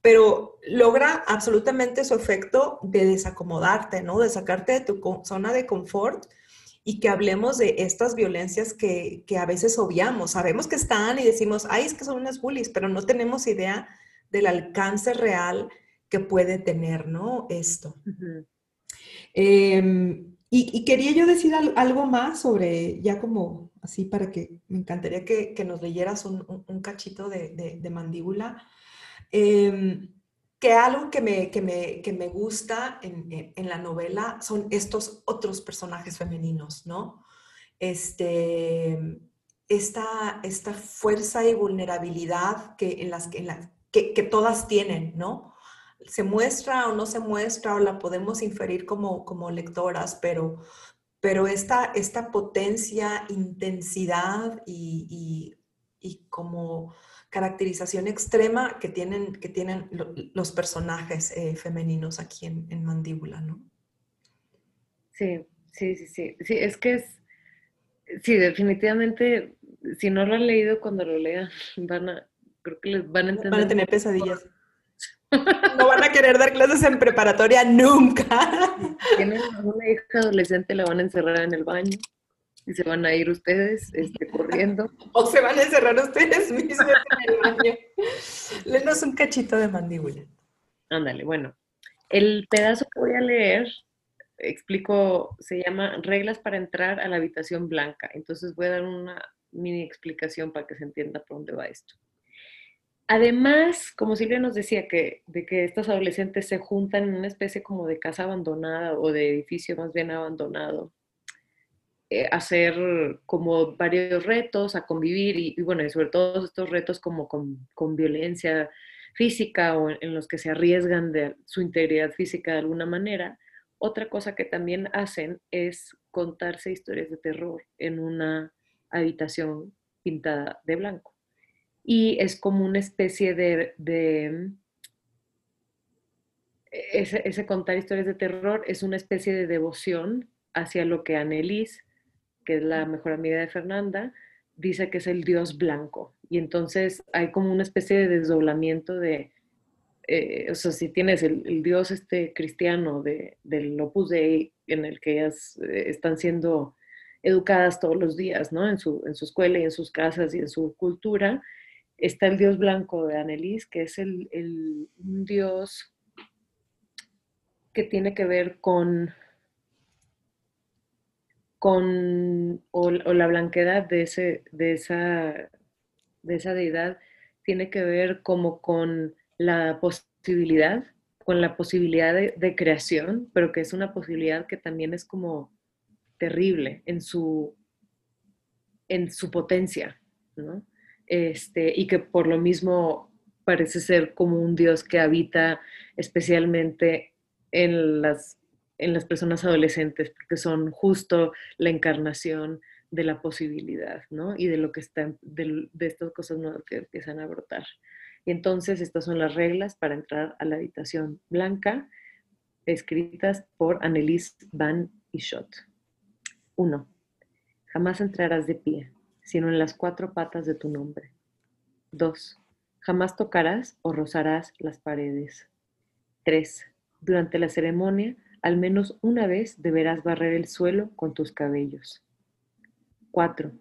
pero logra absolutamente su efecto de desacomodarte, ¿no? De sacarte de tu zona de confort y que hablemos de estas violencias que, a veces obviamos. Sabemos que están y decimos, ay, es que son unas bullies, pero no tenemos idea del alcance real que puede tener, ¿no? Esto. Em, y, quería yo decir algo más sobre, ya como así para que me encantaría que, nos leyeras un, cachito de, mandíbula. Em, que algo que me, que me, que me gusta en, en, la novela son estos otros personajes femeninos, ¿no? Este, esta, esta fuerza y vulnerabilidad que, en las, en la, que, que, todas tienen, ¿no? Se muestra o no se muestra o la podemos inferir como, como lectoras, pero, pero esta, esta potencia, intensidad y, y, y como caracterización extrema que tienen, que tienen los personajes eh, femeninos aquí en, Mandíbula, ¿no? Sí, sí, sí, sí. Sí, es que es, sí, definitivamente, si no lo han leído, cuando lo lean, van a, creo que les van a entender. Van a tener pesadillas. No van a querer dar clases en preparatoria nunca. Si tienen una hija adolescente, la van a encerrar en el baño y se van a ir ustedes este, corriendo. o se van a encerrar ustedes mismos en el baño. Lenos un cachito de mandíbula. Ándale, bueno. El pedazo que voy a leer, explico, se llama Reglas para entrar a la habitación blanca. Entonces voy a dar una mini explicación para que se entienda por dónde va esto. Además, como Silvia nos decía, que, de que estas adolescentes se juntan en una especie como de casa abandonada o de edificio más bien abandonado, hacer como varios retos, a convivir y, bueno, y sobre todo estos retos como con, con, violencia física o en, los que se arriesgan de su integridad física de alguna manera. Otra cosa que también hacen es contarse historias de terror en una habitación pintada de blanco. Y es como una especie de, de ese, ese, contar historias de terror es una especie de devoción hacia lo que Annelies que es la mejor amiga de Fernanda, dice que es el dios blanco. Y entonces hay como una especie de desdoblamiento de, eh, o sea, si tienes el, dios este cristiano de, del Opus Dei, en el que ellas eh, están siendo educadas todos los días, ¿no? En su, en su escuela y en sus casas y en su cultura, está el dios blanco de Annelies, que es el, el un dios que tiene que ver con, con o, la blanquedad de, ese, de, esa, de esa deidad tiene que ver como con la posibilidad, con la posibilidad de, creación, pero que es una posibilidad que también es como terrible en su, en su potencia, ¿no? Este, y que por lo mismo parece ser como un Dios que habita especialmente en las, en las personas adolescentes, porque son justo la encarnación de la posibilidad, ¿no? Y de lo que están, de, estas cosas nuevas que empiezan a brotar. Y entonces estas son las reglas para entrar a la habitación blanca, escritas por Annelies Van Ischot. 1. Jamás entrarás de pie, sino en las cuatro patas de tu nombre. 2. Jamás tocarás o rozarás las paredes. 3. Durante la ceremonia, al menos una vez deberás barrer el suelo con tus cabellos. 4.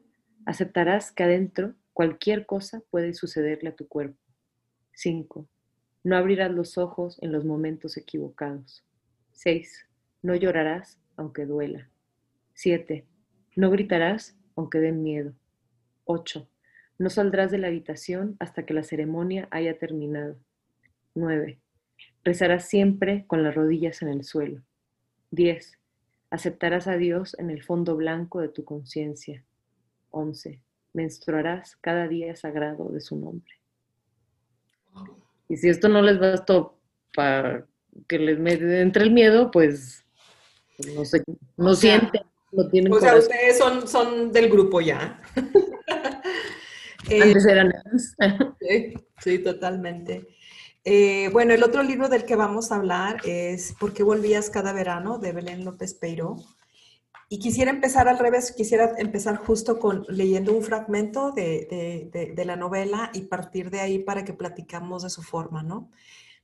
Aceptarás que adentro cualquier cosa puede sucederle a tu cuerpo. 5. No abrirás los ojos en los momentos equivocados. 6. No llorarás aunque duela. 7. No gritarás aunque den miedo. 8. No saldrás de la habitación hasta que la ceremonia haya terminado. 9. Rezarás siempre con las rodillas en el suelo. 10. Aceptarás a Dios en el fondo blanco de tu conciencia. 11. Menstruarás cada día sagrado de su nombre. Y si esto no les bastó para que les entre el miedo, pues no sé, no sienten, no tienen O sea, ustedes son, son del grupo ya. Antes eran sí, sí, totalmente. Eh, bueno, el otro libro del que vamos a hablar es ¿Por qué volvías cada verano? de Belén López Peiró. Y quisiera empezar al revés, quisiera empezar justo con leyendo un fragmento de, la novela y partir de ahí para que platicamos de su forma, ¿no?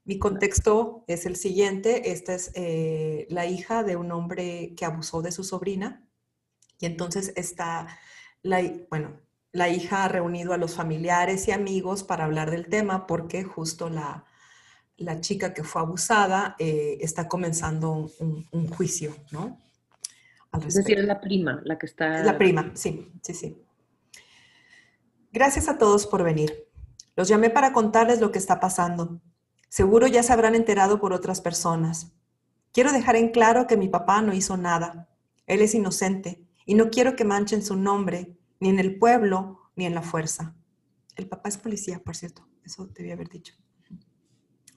Mi contexto es el siguiente, esta es eh, la hija de un hombre que abusó de su sobrina y entonces está, la, bueno, la hija ha reunido a los familiares y amigos para hablar del tema porque justo la, la chica que fue abusada eh, está comenzando un, juicio, ¿no? es decir, es la prima la que está... La prima, sí, sí, sí. Gracias a todos por venir. Los llamé para contarles lo que está pasando. Seguro ya se habrán enterado por otras personas. Quiero dejar en claro que mi papá no hizo nada. Él es inocente y no quiero que manchen su nombre, ni en el pueblo, ni en la fuerza. El papá es policía, por cierto. Eso debía haber dicho.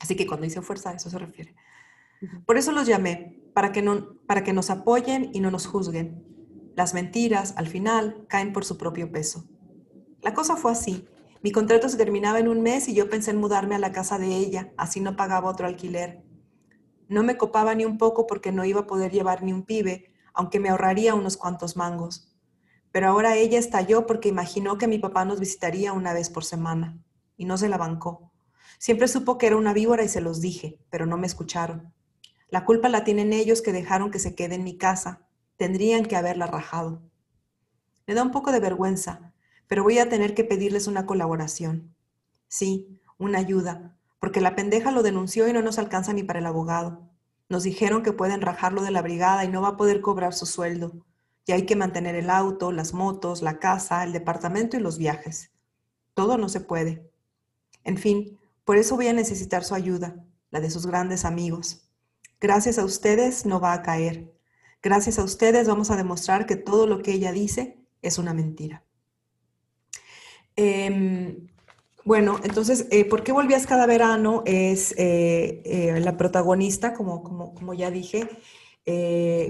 Así que cuando dice fuerza, a eso se refiere. Por eso los llamé, para que, no, para que nos apoyen y no nos juzguen. Las mentiras, al final, caen por su propio peso. La cosa fue así. Mi contrato se terminaba en un mes y yo pensé en mudarme a la casa de ella, así no pagaba otro alquiler. No me copaba ni un poco porque no iba a poder llevar ni un pibe, aunque me ahorraría unos cuantos mangos. Pero ahora ella estalló porque imaginó que mi papá nos visitaría una vez por semana, y no se la bancó. Siempre supo que era una víbora y se los dije, pero no me escucharon. La culpa la tienen ellos que dejaron que se quede en mi casa. Tendrían que haberla rajado. Me da un poco de vergüenza, pero voy a tener que pedirles una colaboración. Sí, una ayuda, porque la pendeja lo denunció y no nos alcanza ni para el abogado. Nos dijeron que pueden rajarlo de la brigada y no va a poder cobrar su sueldo. Y hay que mantener el auto, las motos, la casa, el departamento y los viajes. Todo no se puede. En fin, por eso voy a necesitar su ayuda, la de sus grandes amigos. Gracias a ustedes no va a caer. Gracias a ustedes vamos a demostrar que todo lo que ella dice es una mentira. Em, bueno, entonces, eh, ¿por qué volvías cada verano? Es eh, eh, la protagonista, como, como, como ya dije,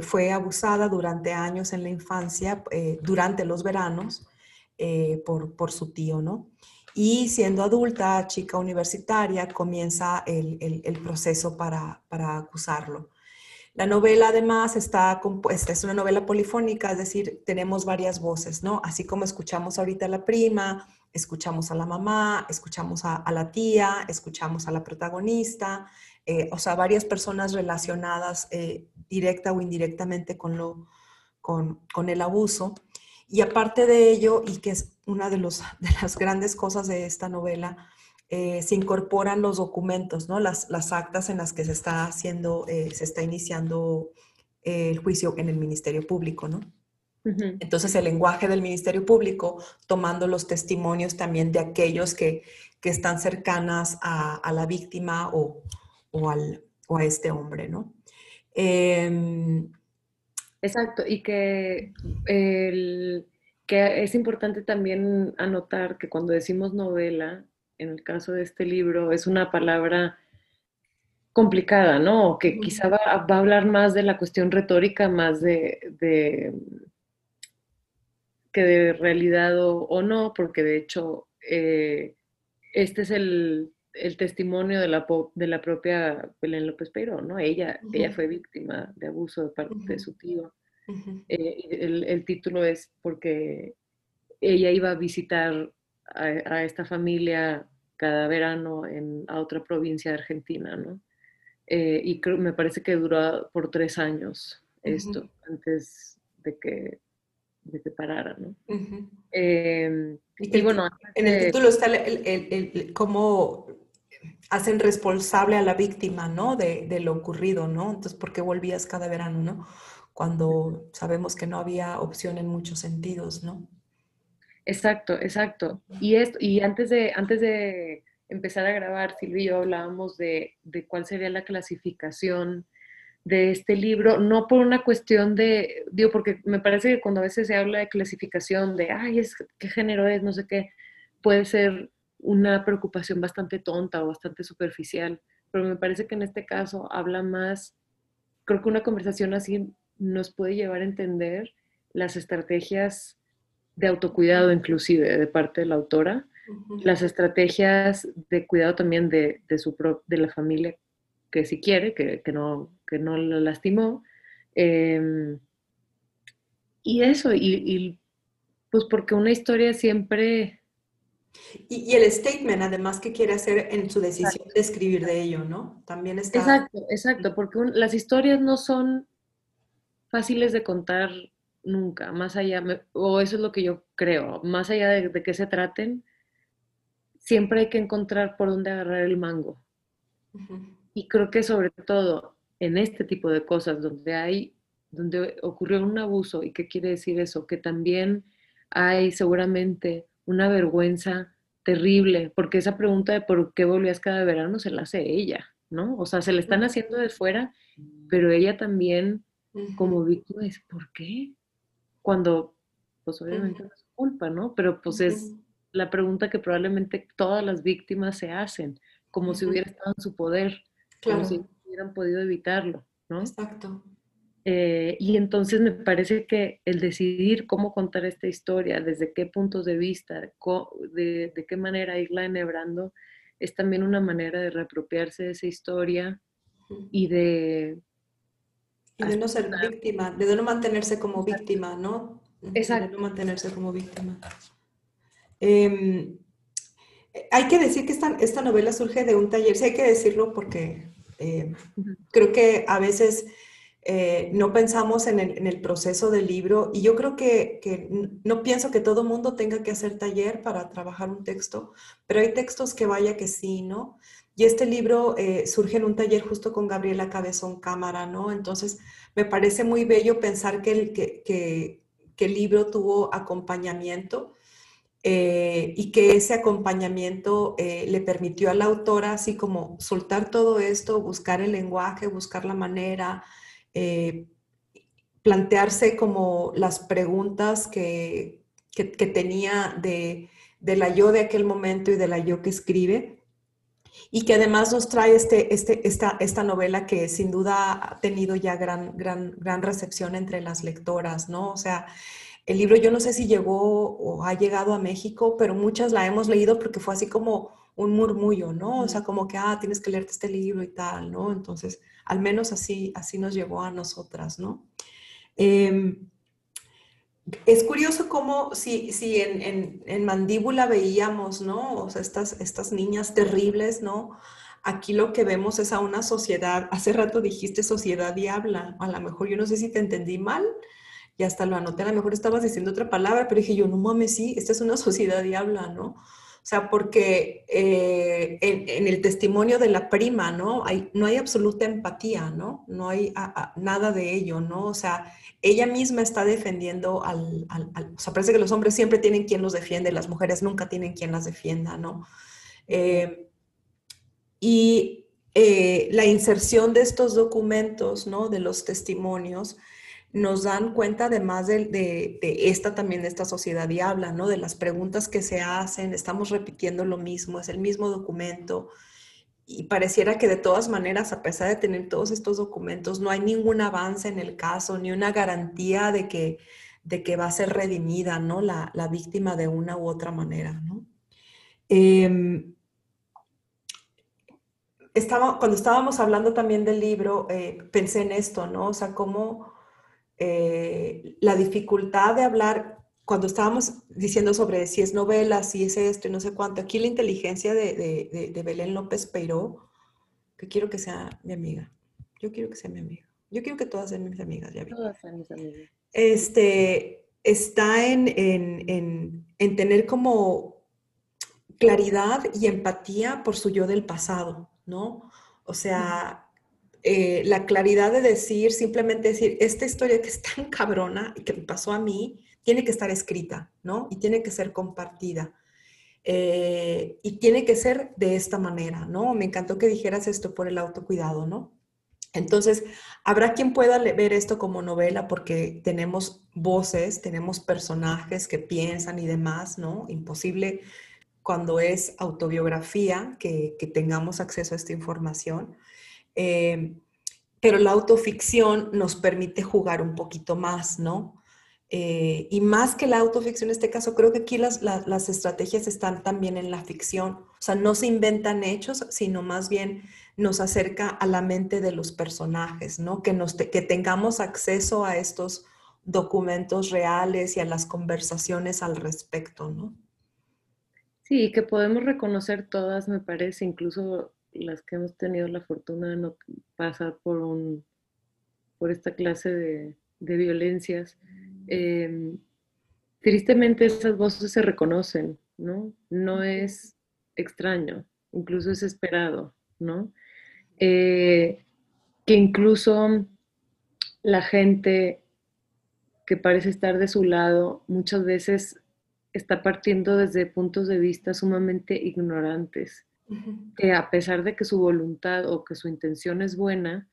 fue abusada durante años en la infancia, durante los veranos, por, por su tío, ¿no? Y siendo adulta, chica universitaria, comienza el, proceso para, acusarlo. La novela además está compuesta, es una novela polifónica, es decir, tenemos varias voces, ¿no? Así como escuchamos ahorita a la prima, escuchamos a la mamá, escuchamos a, la tía, escuchamos a la protagonista, eh, o sea, varias personas relacionadas eh, directa o indirectamente con, lo, con, con el abuso. Y aparte de ello, y que es una de, los, de las grandes cosas de esta novela, eh, se incorporan los documentos, ¿no? Las, las, actas en las que se está haciendo, eh, se está iniciando el juicio en el Ministerio Público, ¿no? Entonces, el lenguaje del Ministerio Público, tomando los testimonios también de aquellos que, que están cercanas a, a la víctima o, o, al, o, a este hombre, ¿no? Em, Exacto, y que, el, que es importante también anotar que cuando decimos novela, en el caso de este libro, es una palabra complicada, ¿no? Que quizá va, a hablar más de la cuestión retórica, más de, que de realidad o, no, porque de hecho eh, este es el, testimonio de la, de la propia Belén López Peiro, ¿no? Ella, ella fue víctima de abuso de parte de su tío. Eh, el, título es porque ella iba a visitar a, esta familia cada verano en, a otra provincia de Argentina, ¿no? Eh, y creo, me parece que duró por tres años esto, antes de que, de que parara, ¿no? Em, y, bueno, en el título está el, cómo hacen responsable a la víctima, ¿no? De, de, lo ocurrido, ¿no? Entonces, ¿por qué volvías cada verano, ¿no? Cuando sabemos que no había opción en muchos sentidos, ¿no? Exacto, exacto. Y, esto, y antes, de, antes de empezar a grabar, Silvia y yo hablábamos de, cuál sería la clasificación de este libro, no por una cuestión de, digo, porque me parece que cuando a veces se habla de clasificación, de, ay, es, qué género es, no sé qué, puede ser una preocupación bastante tonta o bastante superficial, pero me parece que en este caso habla más, creo que una conversación así nos puede llevar a entender las estrategias de autocuidado inclusive de parte de la autora, las estrategias de cuidado también de, de, su de la familia que si quiere, que, que no, que no lo lastimó. Em, y eso, y, pues porque una historia siempre... Y, el statement, además, que quiere hacer en su decisión de escribir de ello, ¿no? También está... Exacto, exacto, porque las historias no son fáciles de contar nunca, más allá, o eso es lo que yo creo, más allá de, de que se traten, siempre hay que encontrar por dónde agarrar el mango. Y creo que sobre todo en este tipo de cosas donde hay, donde ocurrió un abuso, ¿y qué quiere decir eso? Que también hay seguramente una vergüenza terrible, porque esa pregunta de por qué volvías cada verano se la hace ella, ¿no? O sea, se le están haciendo de fuera, pero ella también como víctima dice, ¿por qué? cuando pues obviamente no es culpa, ¿no? Pero pues es la pregunta que probablemente todas las víctimas se hacen, como si hubiera estado en su poder, como si hubieran podido evitarlo, ¿no? Exacto. Eh, y entonces me parece que el decidir cómo contar esta historia, desde qué puntos de vista, de, de qué manera irla enhebrando, es también una manera de reapropiarse de esa historia y de y de no ser víctima, de no mantenerse como víctima, ¿no? Exacto. De no mantenerse como víctima. Em, hay que decir que esta, esta, novela surge de un taller, sí hay que decirlo porque eh, creo que a veces eh, no pensamos en el, proceso del libro y yo creo que, que no pienso que todo mundo tenga que hacer taller para trabajar un texto, pero hay textos que vaya que sí, ¿no? Y este libro eh, surge en un taller justo con Gabriela Cabezón Cámara, ¿no? Entonces, me parece muy bello pensar que el, que, el libro tuvo acompañamiento eh, y que ese acompañamiento le permitió a la autora así como soltar todo esto, buscar el lenguaje, buscar la manera, plantearse como las preguntas que, tenía de, de la yo de aquel momento y de la yo que escribe y que además nos trae este, este, esta, esta novela que sin duda ha tenido ya gran, gran, gran recepción entre las lectoras, ¿no? O sea, el libro yo no sé si llegó o ha llegado a México, pero muchas la hemos leído porque fue así como un murmullo, ¿no? O sea, como que, ah, tienes que leerte este libro y tal, ¿no? Entonces, al menos así, así nos llegó a nosotras, ¿no? Em, es curioso cómo si, si en, mandíbula veíamos, ¿no? O sea, estas, estas niñas terribles, ¿no? Aquí lo que vemos es a una sociedad, hace rato dijiste sociedad diabla, a lo mejor yo no sé si te entendí mal y hasta lo anoté, a lo mejor estabas diciendo otra palabra, pero dije yo, no mames, sí, esta es una sociedad diabla, ¿no? O sea, porque eh, en, el testimonio de la prima, ¿no? No hay absoluta empatía, ¿no? No hay nada de ello, ¿no? O sea, ella misma está defendiendo al, O sea, parece que los hombres siempre tienen quien los defiende, las mujeres nunca tienen quien las defienda, ¿no? Eh, y eh, la inserción de estos documentos, ¿no? De los testimonios, nos dan cuenta además de, de, esta también, de esta sociedad diabla, ¿no? De las preguntas que se hacen, estamos repitiendo lo mismo, es el mismo documento. Y pareciera que de todas maneras, a pesar de tener todos estos documentos, no hay ningún avance en el caso, ni una garantía de que, de que va a ser redimida, ¿no? La, la víctima de una u otra manera, ¿no? Em, estaba, cuando estábamos hablando también del libro, eh, pensé en esto, ¿no? O sea, cómo eh, la dificultad de hablar, cuando estábamos diciendo sobre si es novela, si es esto y no sé cuánto, aquí la inteligencia de, de, Belén López Peiró, que quiero que sea mi amiga, yo quiero que sea mi amiga, yo quiero que todas sean mis amigas, ya vi. Todas sean mis amigas. Este, está en, en, en, en tener como claridad y empatía por su yo del pasado, ¿no? O sea, eh, la claridad de decir, simplemente decir, esta historia que es tan cabrona y que me pasó a mí, tiene que estar escrita, ¿no? Y tiene que ser compartida. Eh, y tiene que ser de esta manera, ¿no? Me encantó que dijeras esto por el autocuidado, ¿no? Entonces, habrá quien pueda ver esto como novela porque tenemos voces, tenemos personajes que piensan y demás, ¿no? Imposible cuando es autobiografía que, que tengamos acceso a esta información. Eh, pero la autoficción nos permite jugar un poquito más, ¿no? Eh, y más que la autoficción en este caso, creo que aquí las, las, estrategias están también en la ficción. O sea, no se inventan hechos, sino más bien nos acerca a la mente de los personajes, ¿no? Que, nos que tengamos acceso a estos documentos reales y a las conversaciones al respecto, ¿no? Sí, que podemos reconocer todas, me parece, incluso las que hemos tenido la fortuna de no pasar por, un, por esta clase de, violencias, em, tristemente esas voces se reconocen, ¿no? No es extraño, incluso es esperado, ¿no? Eh, que incluso la gente que parece estar de su lado muchas veces está partiendo desde puntos de vista sumamente ignorantes que a pesar de que su voluntad o que su intención es buena,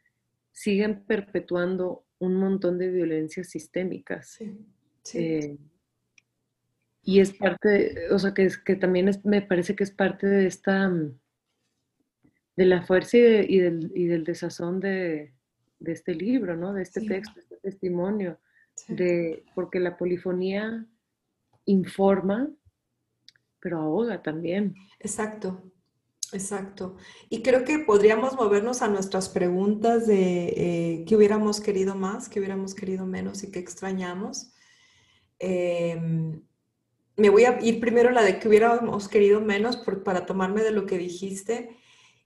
siguen perpetuando un montón de violencias sistémicas. Eh, y es parte, o sea, que, que también me parece que es parte de esta, mm, de la fuerza y, del, desazón de, este libro, ¿no? De este texto, este testimonio, de, porque la polifonía informa, pero ahoga también. Exacto. Exacto. Y creo que podríamos movernos a nuestras preguntas de eh, qué hubiéramos querido más, qué hubiéramos querido menos y qué extrañamos. Em, me voy a ir primero a la de qué hubiéramos querido menos para tomarme de lo que dijiste.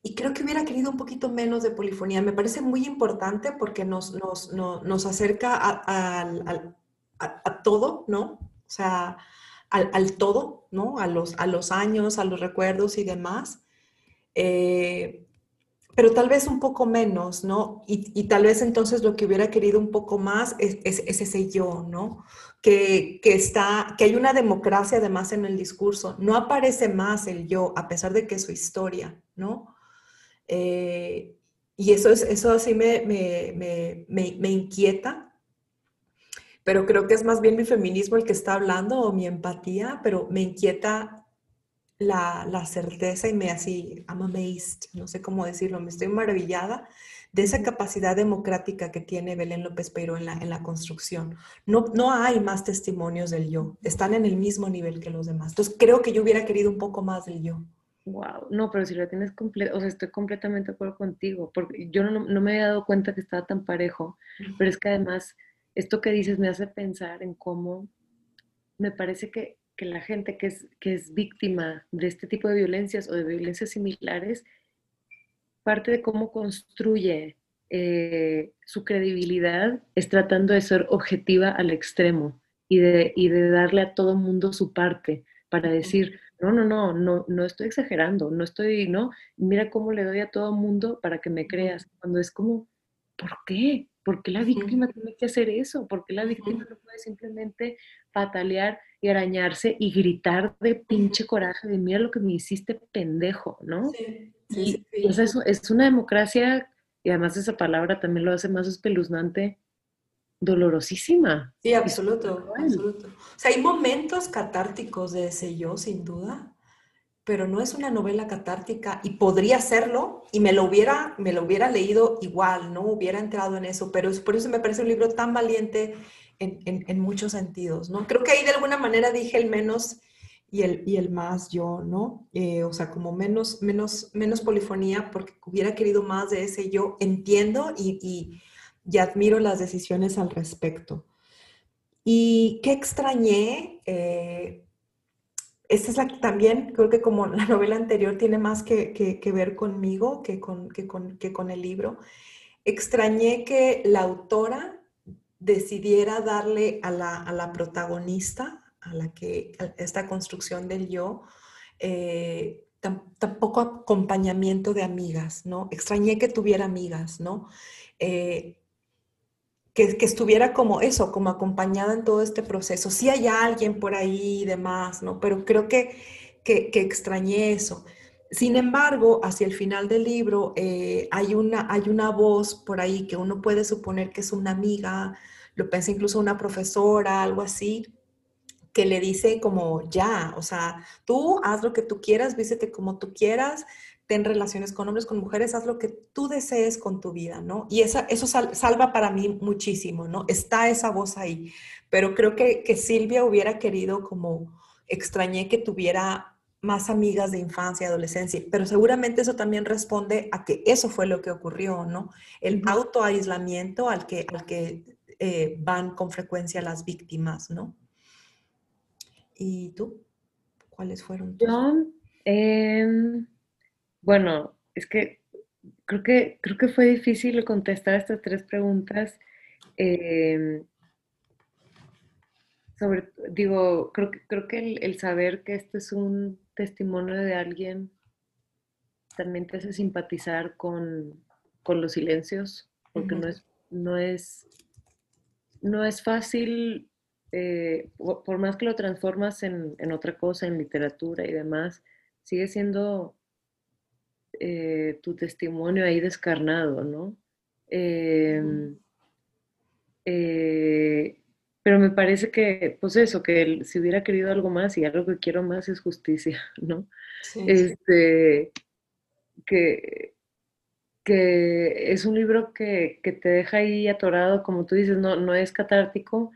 Y creo que hubiera querido un poquito menos de polifonía. Me parece muy importante porque nos, nos, acerca a, todo, ¿no? O sea, al, todo, ¿no? A los, a los años, a los recuerdos y demás. Eh, pero tal vez un poco menos, ¿no? Y, tal vez entonces lo que hubiera querido un poco más es, ese yo, ¿no? Que, está, que hay una democracia además en el discurso. No aparece más el yo, a pesar de que es su historia, ¿no? Eh, y eso, es, eso así me, me, me, inquieta, pero creo que es más bien mi feminismo el que está hablando o mi empatía, pero me inquieta la, certeza y me así, I'm amazed, no sé cómo decirlo, me estoy maravillada de esa capacidad democrática que tiene Belén López Peiro en la, en la construcción. No, no hay más testimonios del yo, están en el mismo nivel que los demás. Entonces creo que yo hubiera querido un poco más del yo. Wow, no, pero si la tienes completa, o sea, estoy completamente de acuerdo contigo, porque yo no, no me había dado cuenta que estaba tan parejo, pero es que además esto que dices me hace pensar en cómo me parece que que la gente que es, que es víctima de este tipo de violencias o de violencias similares, parte de cómo construye eh, su credibilidad es tratando de ser objetiva al extremo y de, y de darle a todo mundo su parte, para decir, no, no, no, no, no estoy exagerando, no estoy, no, mira cómo le doy a todo mundo para que me creas, cuando es como, ¿por qué? ¿Por qué la víctima tiene que hacer eso? ¿Por qué la víctima no puede simplemente patalear y arañarse y gritar de pinche coraje de mira lo que me hiciste pendejo, ¿no? Sí, sí, y, es, es una democracia, y además esa palabra también lo hace más espeluznante, dolorosísima. Sí, absoluto, absoluto. O sea, hay momentos catárticos de ese yo, sin duda, pero no es una novela catártica y podría serlo y me lo hubiera, me lo hubiera leído igual, no hubiera entrado en eso, pero por eso me parece un libro tan valiente en, muchos sentidos, ¿no? Creo que ahí de alguna manera dije el menos y el, y el más yo, ¿no? Eh, o sea, como menos, menos, menos polifonía porque hubiera querido más de ese yo, entiendo y, y admiro las decisiones al respecto. ¿Y qué extrañé? Eh, esta es la que también, creo que como la novela anterior tiene más que, que, ver conmigo que con, que con, que con el libro. Extrañé que la autora decidiera darle a la, a la protagonista, a la que esta construcción del yo, eh, tampoco acompañamiento de amigas, ¿no? Extrañé que tuviera amigas, ¿no? Eh, que, estuviera como eso, como acompañada en todo este proceso. Sí hay alguien por ahí y demás, ¿no? Pero creo que, que, extrañé eso. Sin embargo, hacia el final del libro eh, hay, una, hay una voz por ahí que uno puede suponer que es una amiga, lo pensé incluso una profesora, algo así, que le dice como ya, o sea, tú haz lo que tú quieras, vístete como tú quieras, ten relaciones con hombres, con mujeres, haz lo que tú desees con tu vida, ¿no? Y esa, eso salva para mí muchísimo, ¿no? Está esa voz ahí, pero creo que, que Silvia hubiera querido como, extrañé que tuviera más amigas de infancia y adolescencia, pero seguramente eso también responde a que eso fue lo que ocurrió, ¿no? El autoaislamiento al que, al que eh, van con frecuencia las víctimas, ¿no? ¿Y tú? ¿Cuáles fueron tus? Yo, em, bueno, es que creo que, creo que fue difícil contestar estas tres preguntas. Em, sobre, digo, creo que, creo que el, saber que este es un testimonio de alguien también te hace simpatizar con, los silencios, porque no, es, no, es, no es fácil, eh, por, más que lo transformas en, en, otra cosa, en literatura y demás, sigue siendo eh, tu testimonio ahí descarnado, ¿no? Em, pero me parece que, pues eso, que si hubiera querido algo más y algo que quiero más es justicia, ¿no? este, que, que es un libro que, que, te deja ahí atorado, como tú dices, no, no es catártico,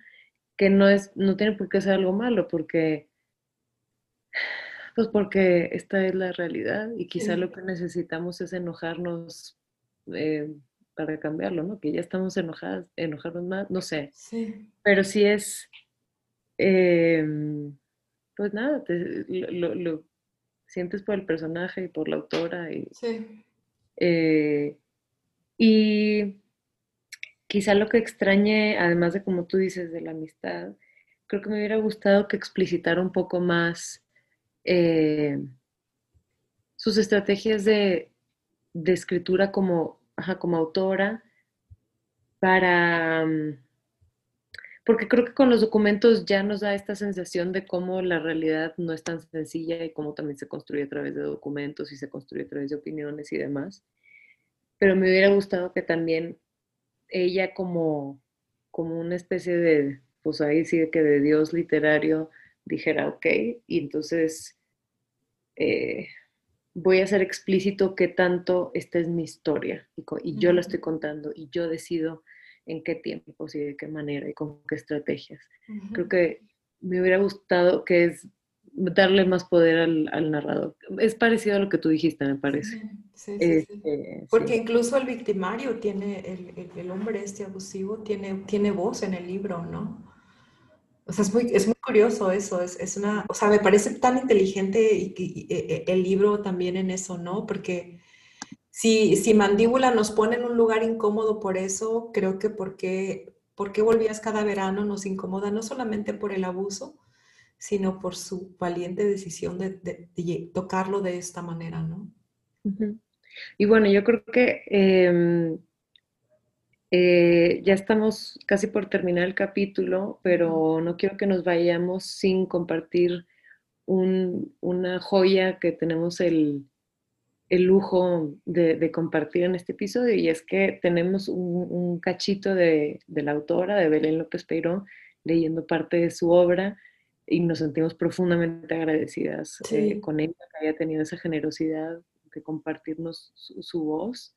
que no, es, no tiene por qué ser algo malo, porque pues porque esta es la realidad y quizá lo que necesitamos es enojarnos eh, para cambiarlo, ¿no? Que ya estamos enojadas, enojarnos más, no sé. Sí. Pero sí es, em, pues nada, lo, sientes por el personaje y por la autora. Y, sí. Eh, y quizá lo que extrañe, además de como tú dices, de la amistad, creo que me hubiera gustado que explicitara un poco más eh, sus estrategias de, escritura como, como autora para... Mm, porque creo que con los documentos ya nos da esta sensación de cómo la realidad no es tan sencilla y cómo también se construye a través de documentos y se construye a través de opiniones y demás. Pero me hubiera gustado que también ella como, como una especie de, pues ahí sí que de Dios literario, dijera, ok, y entonces eh, voy a ser explícito que tanto esta es mi historia y, yo la estoy contando y yo decido en qué tiempos y de qué manera y con qué estrategias. Creo que me hubiera gustado que es darle más poder al, narrador. Es parecido a lo que tú dijiste, me parece. Sí, sí, este, Porque incluso el victimario tiene, el, el, hombre este abusivo tiene, tiene voz en el libro, ¿no? O sea, es muy, es muy curioso eso, es, es, una, o sea, me parece tan inteligente e, e, el libro también en eso, ¿no? Porque si, si Mandíbula nos pone en un lugar incómodo por eso, creo que porque, porque volvías cada verano nos incomoda no solamente por el abuso, sino por su valiente decisión de, tocarlo de esta manera, ¿no? Y bueno, yo creo que em, eh, ya estamos casi por terminar el capítulo, pero no quiero que nos vayamos sin compartir una joya que tenemos el, lujo de, compartir en este episodio y es que tenemos un, cachito de, la autora, de Belén López Peirón, leyendo parte de su obra y nos sentimos profundamente agradecidas eh, con ella, que haya tenido esa generosidad de compartirnos su, voz.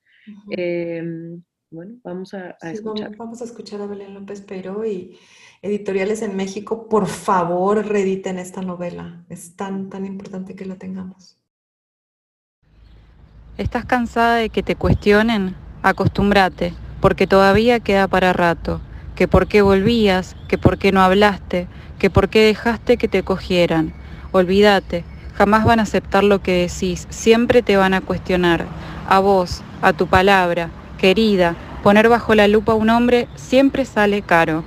Bueno, vamos a, escuchar. Vamos, a escuchar a Belén López Pero y editoriales en México, por favor, reediten esta novela. Es tan, tan importante que la tengamos. ¿Estás cansada de que te cuestionen? Acostúmbrate, porque todavía queda para rato. Que por qué volvías, que por qué no hablaste, que por qué dejaste que te cogieran. Olvídate, jamás van a aceptar lo que decís, siempre te van a cuestionar. A vos, a tu palabra, querida, poner bajo la lupa a un hombre siempre sale caro.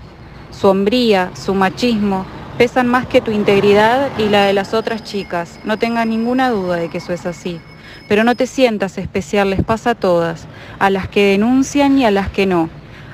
Su hombría, su machismo, pesan más que tu integridad y la de las otras chicas. No tenga ninguna duda de que eso es así. Pero no te sientas especial, les pasa a todas, a las que denuncian y a las que no,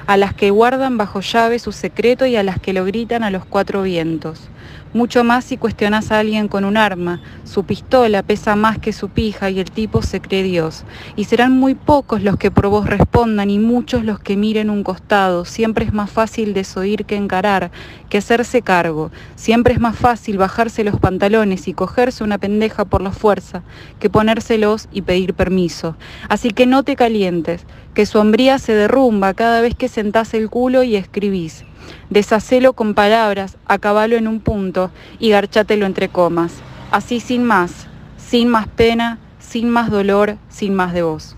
a las que guardan bajo llave su secreto y a las que lo gritan a los cuatro vientos. Mucho más si cuestionas a alguien con un arma. Su pistola pesa más que su pija y el tipo se cree Dios. Y serán muy pocos los que por vos respondan y muchos los que miren un costado. Siempre es más fácil desoír que encarar, que hacerse cargo. Siempre es más fácil bajarse los pantalones y cogerse una pendeja por la fuerza que ponérselos y pedir permiso. Así que no te calientes, que su hombría se derrumba cada vez que sentás el culo y escribís. Deshacelo con palabras, acabalo en un punto y garchátelo entre comas. Así sin más, sin más pena, sin más dolor, sin más de voz.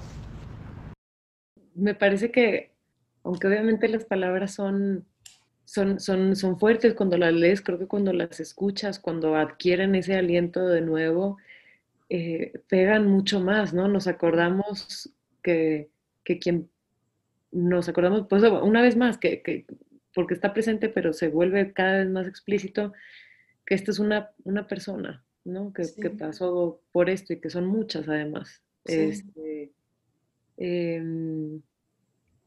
Me parece que, aunque obviamente las palabras son, son, son, son fuertes cuando las lees, creo que cuando las escuchas, cuando adquieren ese aliento de nuevo, eh, pegan mucho más, ¿no? Nos acordamos que, que quien nos acordamos, pues una vez más, que, que, porque está presente, pero se vuelve cada vez más explícito que esta es una, una persona, ¿no? Que, pasó por esto y que son muchas además. Sí. Este, em,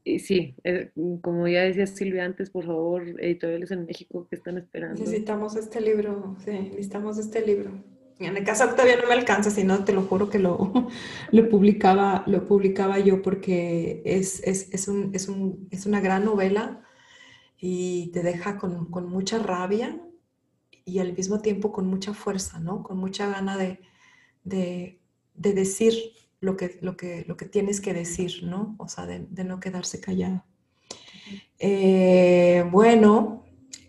y sí, eh, como ya decía Silvia antes, por favor, editoriales en México que están esperando. Necesitamos este libro, sí, necesitamos este libro. En el caso todavía no me alcanza, sino te lo juro que lo, lo, publicaba, lo publicaba yo porque es, es, es, un, es, un, es una gran novela y te deja con, mucha rabia y al mismo tiempo con mucha fuerza, ¿no? Con mucha gana de, decir lo que, lo, que, lo que tienes que decir, ¿no? O sea, de, no quedarse callado. Eh, bueno,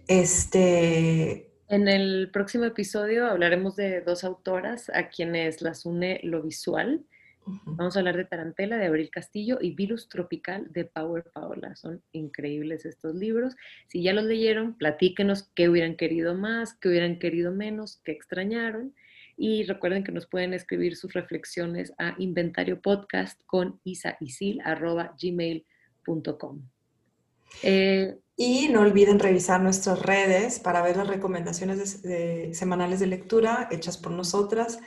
este... En el próximo episodio hablaremos de dos autoras a quienes las une lo visual Vamos a hablar de Tarantela de Abril Castillo y Virus Tropical de Power Paola. Son increíbles estos libros. Si ya los leyeron, platíquenos qué hubieran querido más, qué hubieran querido menos, qué extrañaron. Y recuerden que nos pueden escribir sus reflexiones a inventario podcast con isaisil.gmail.com. Eh, y no olviden revisar nuestras redes para ver las recomendaciones semanales de lectura hechas por nosotras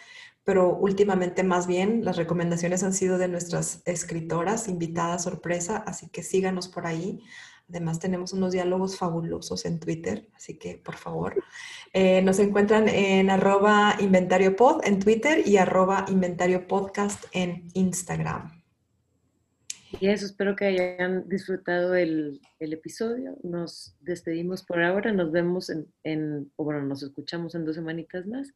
pero últimamente más bien las recomendaciones han sido de nuestras escritoras, invitadas sorpresa, así que síganos por ahí. Además tenemos unos diálogos fabulosos en Twitter, así que por favor. Eh, nos encuentran en arroba inventario pod en Twitter y arroba inventario podcast en Instagram. Y eso, espero que hayan disfrutado el, episodio. Nos despedimos por ahora, nos vemos en, en, o bueno, nos escuchamos en dos semanitas más.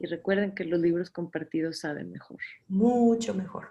Y recuerden que los libros compartidos saben mejor. Mucho mejor.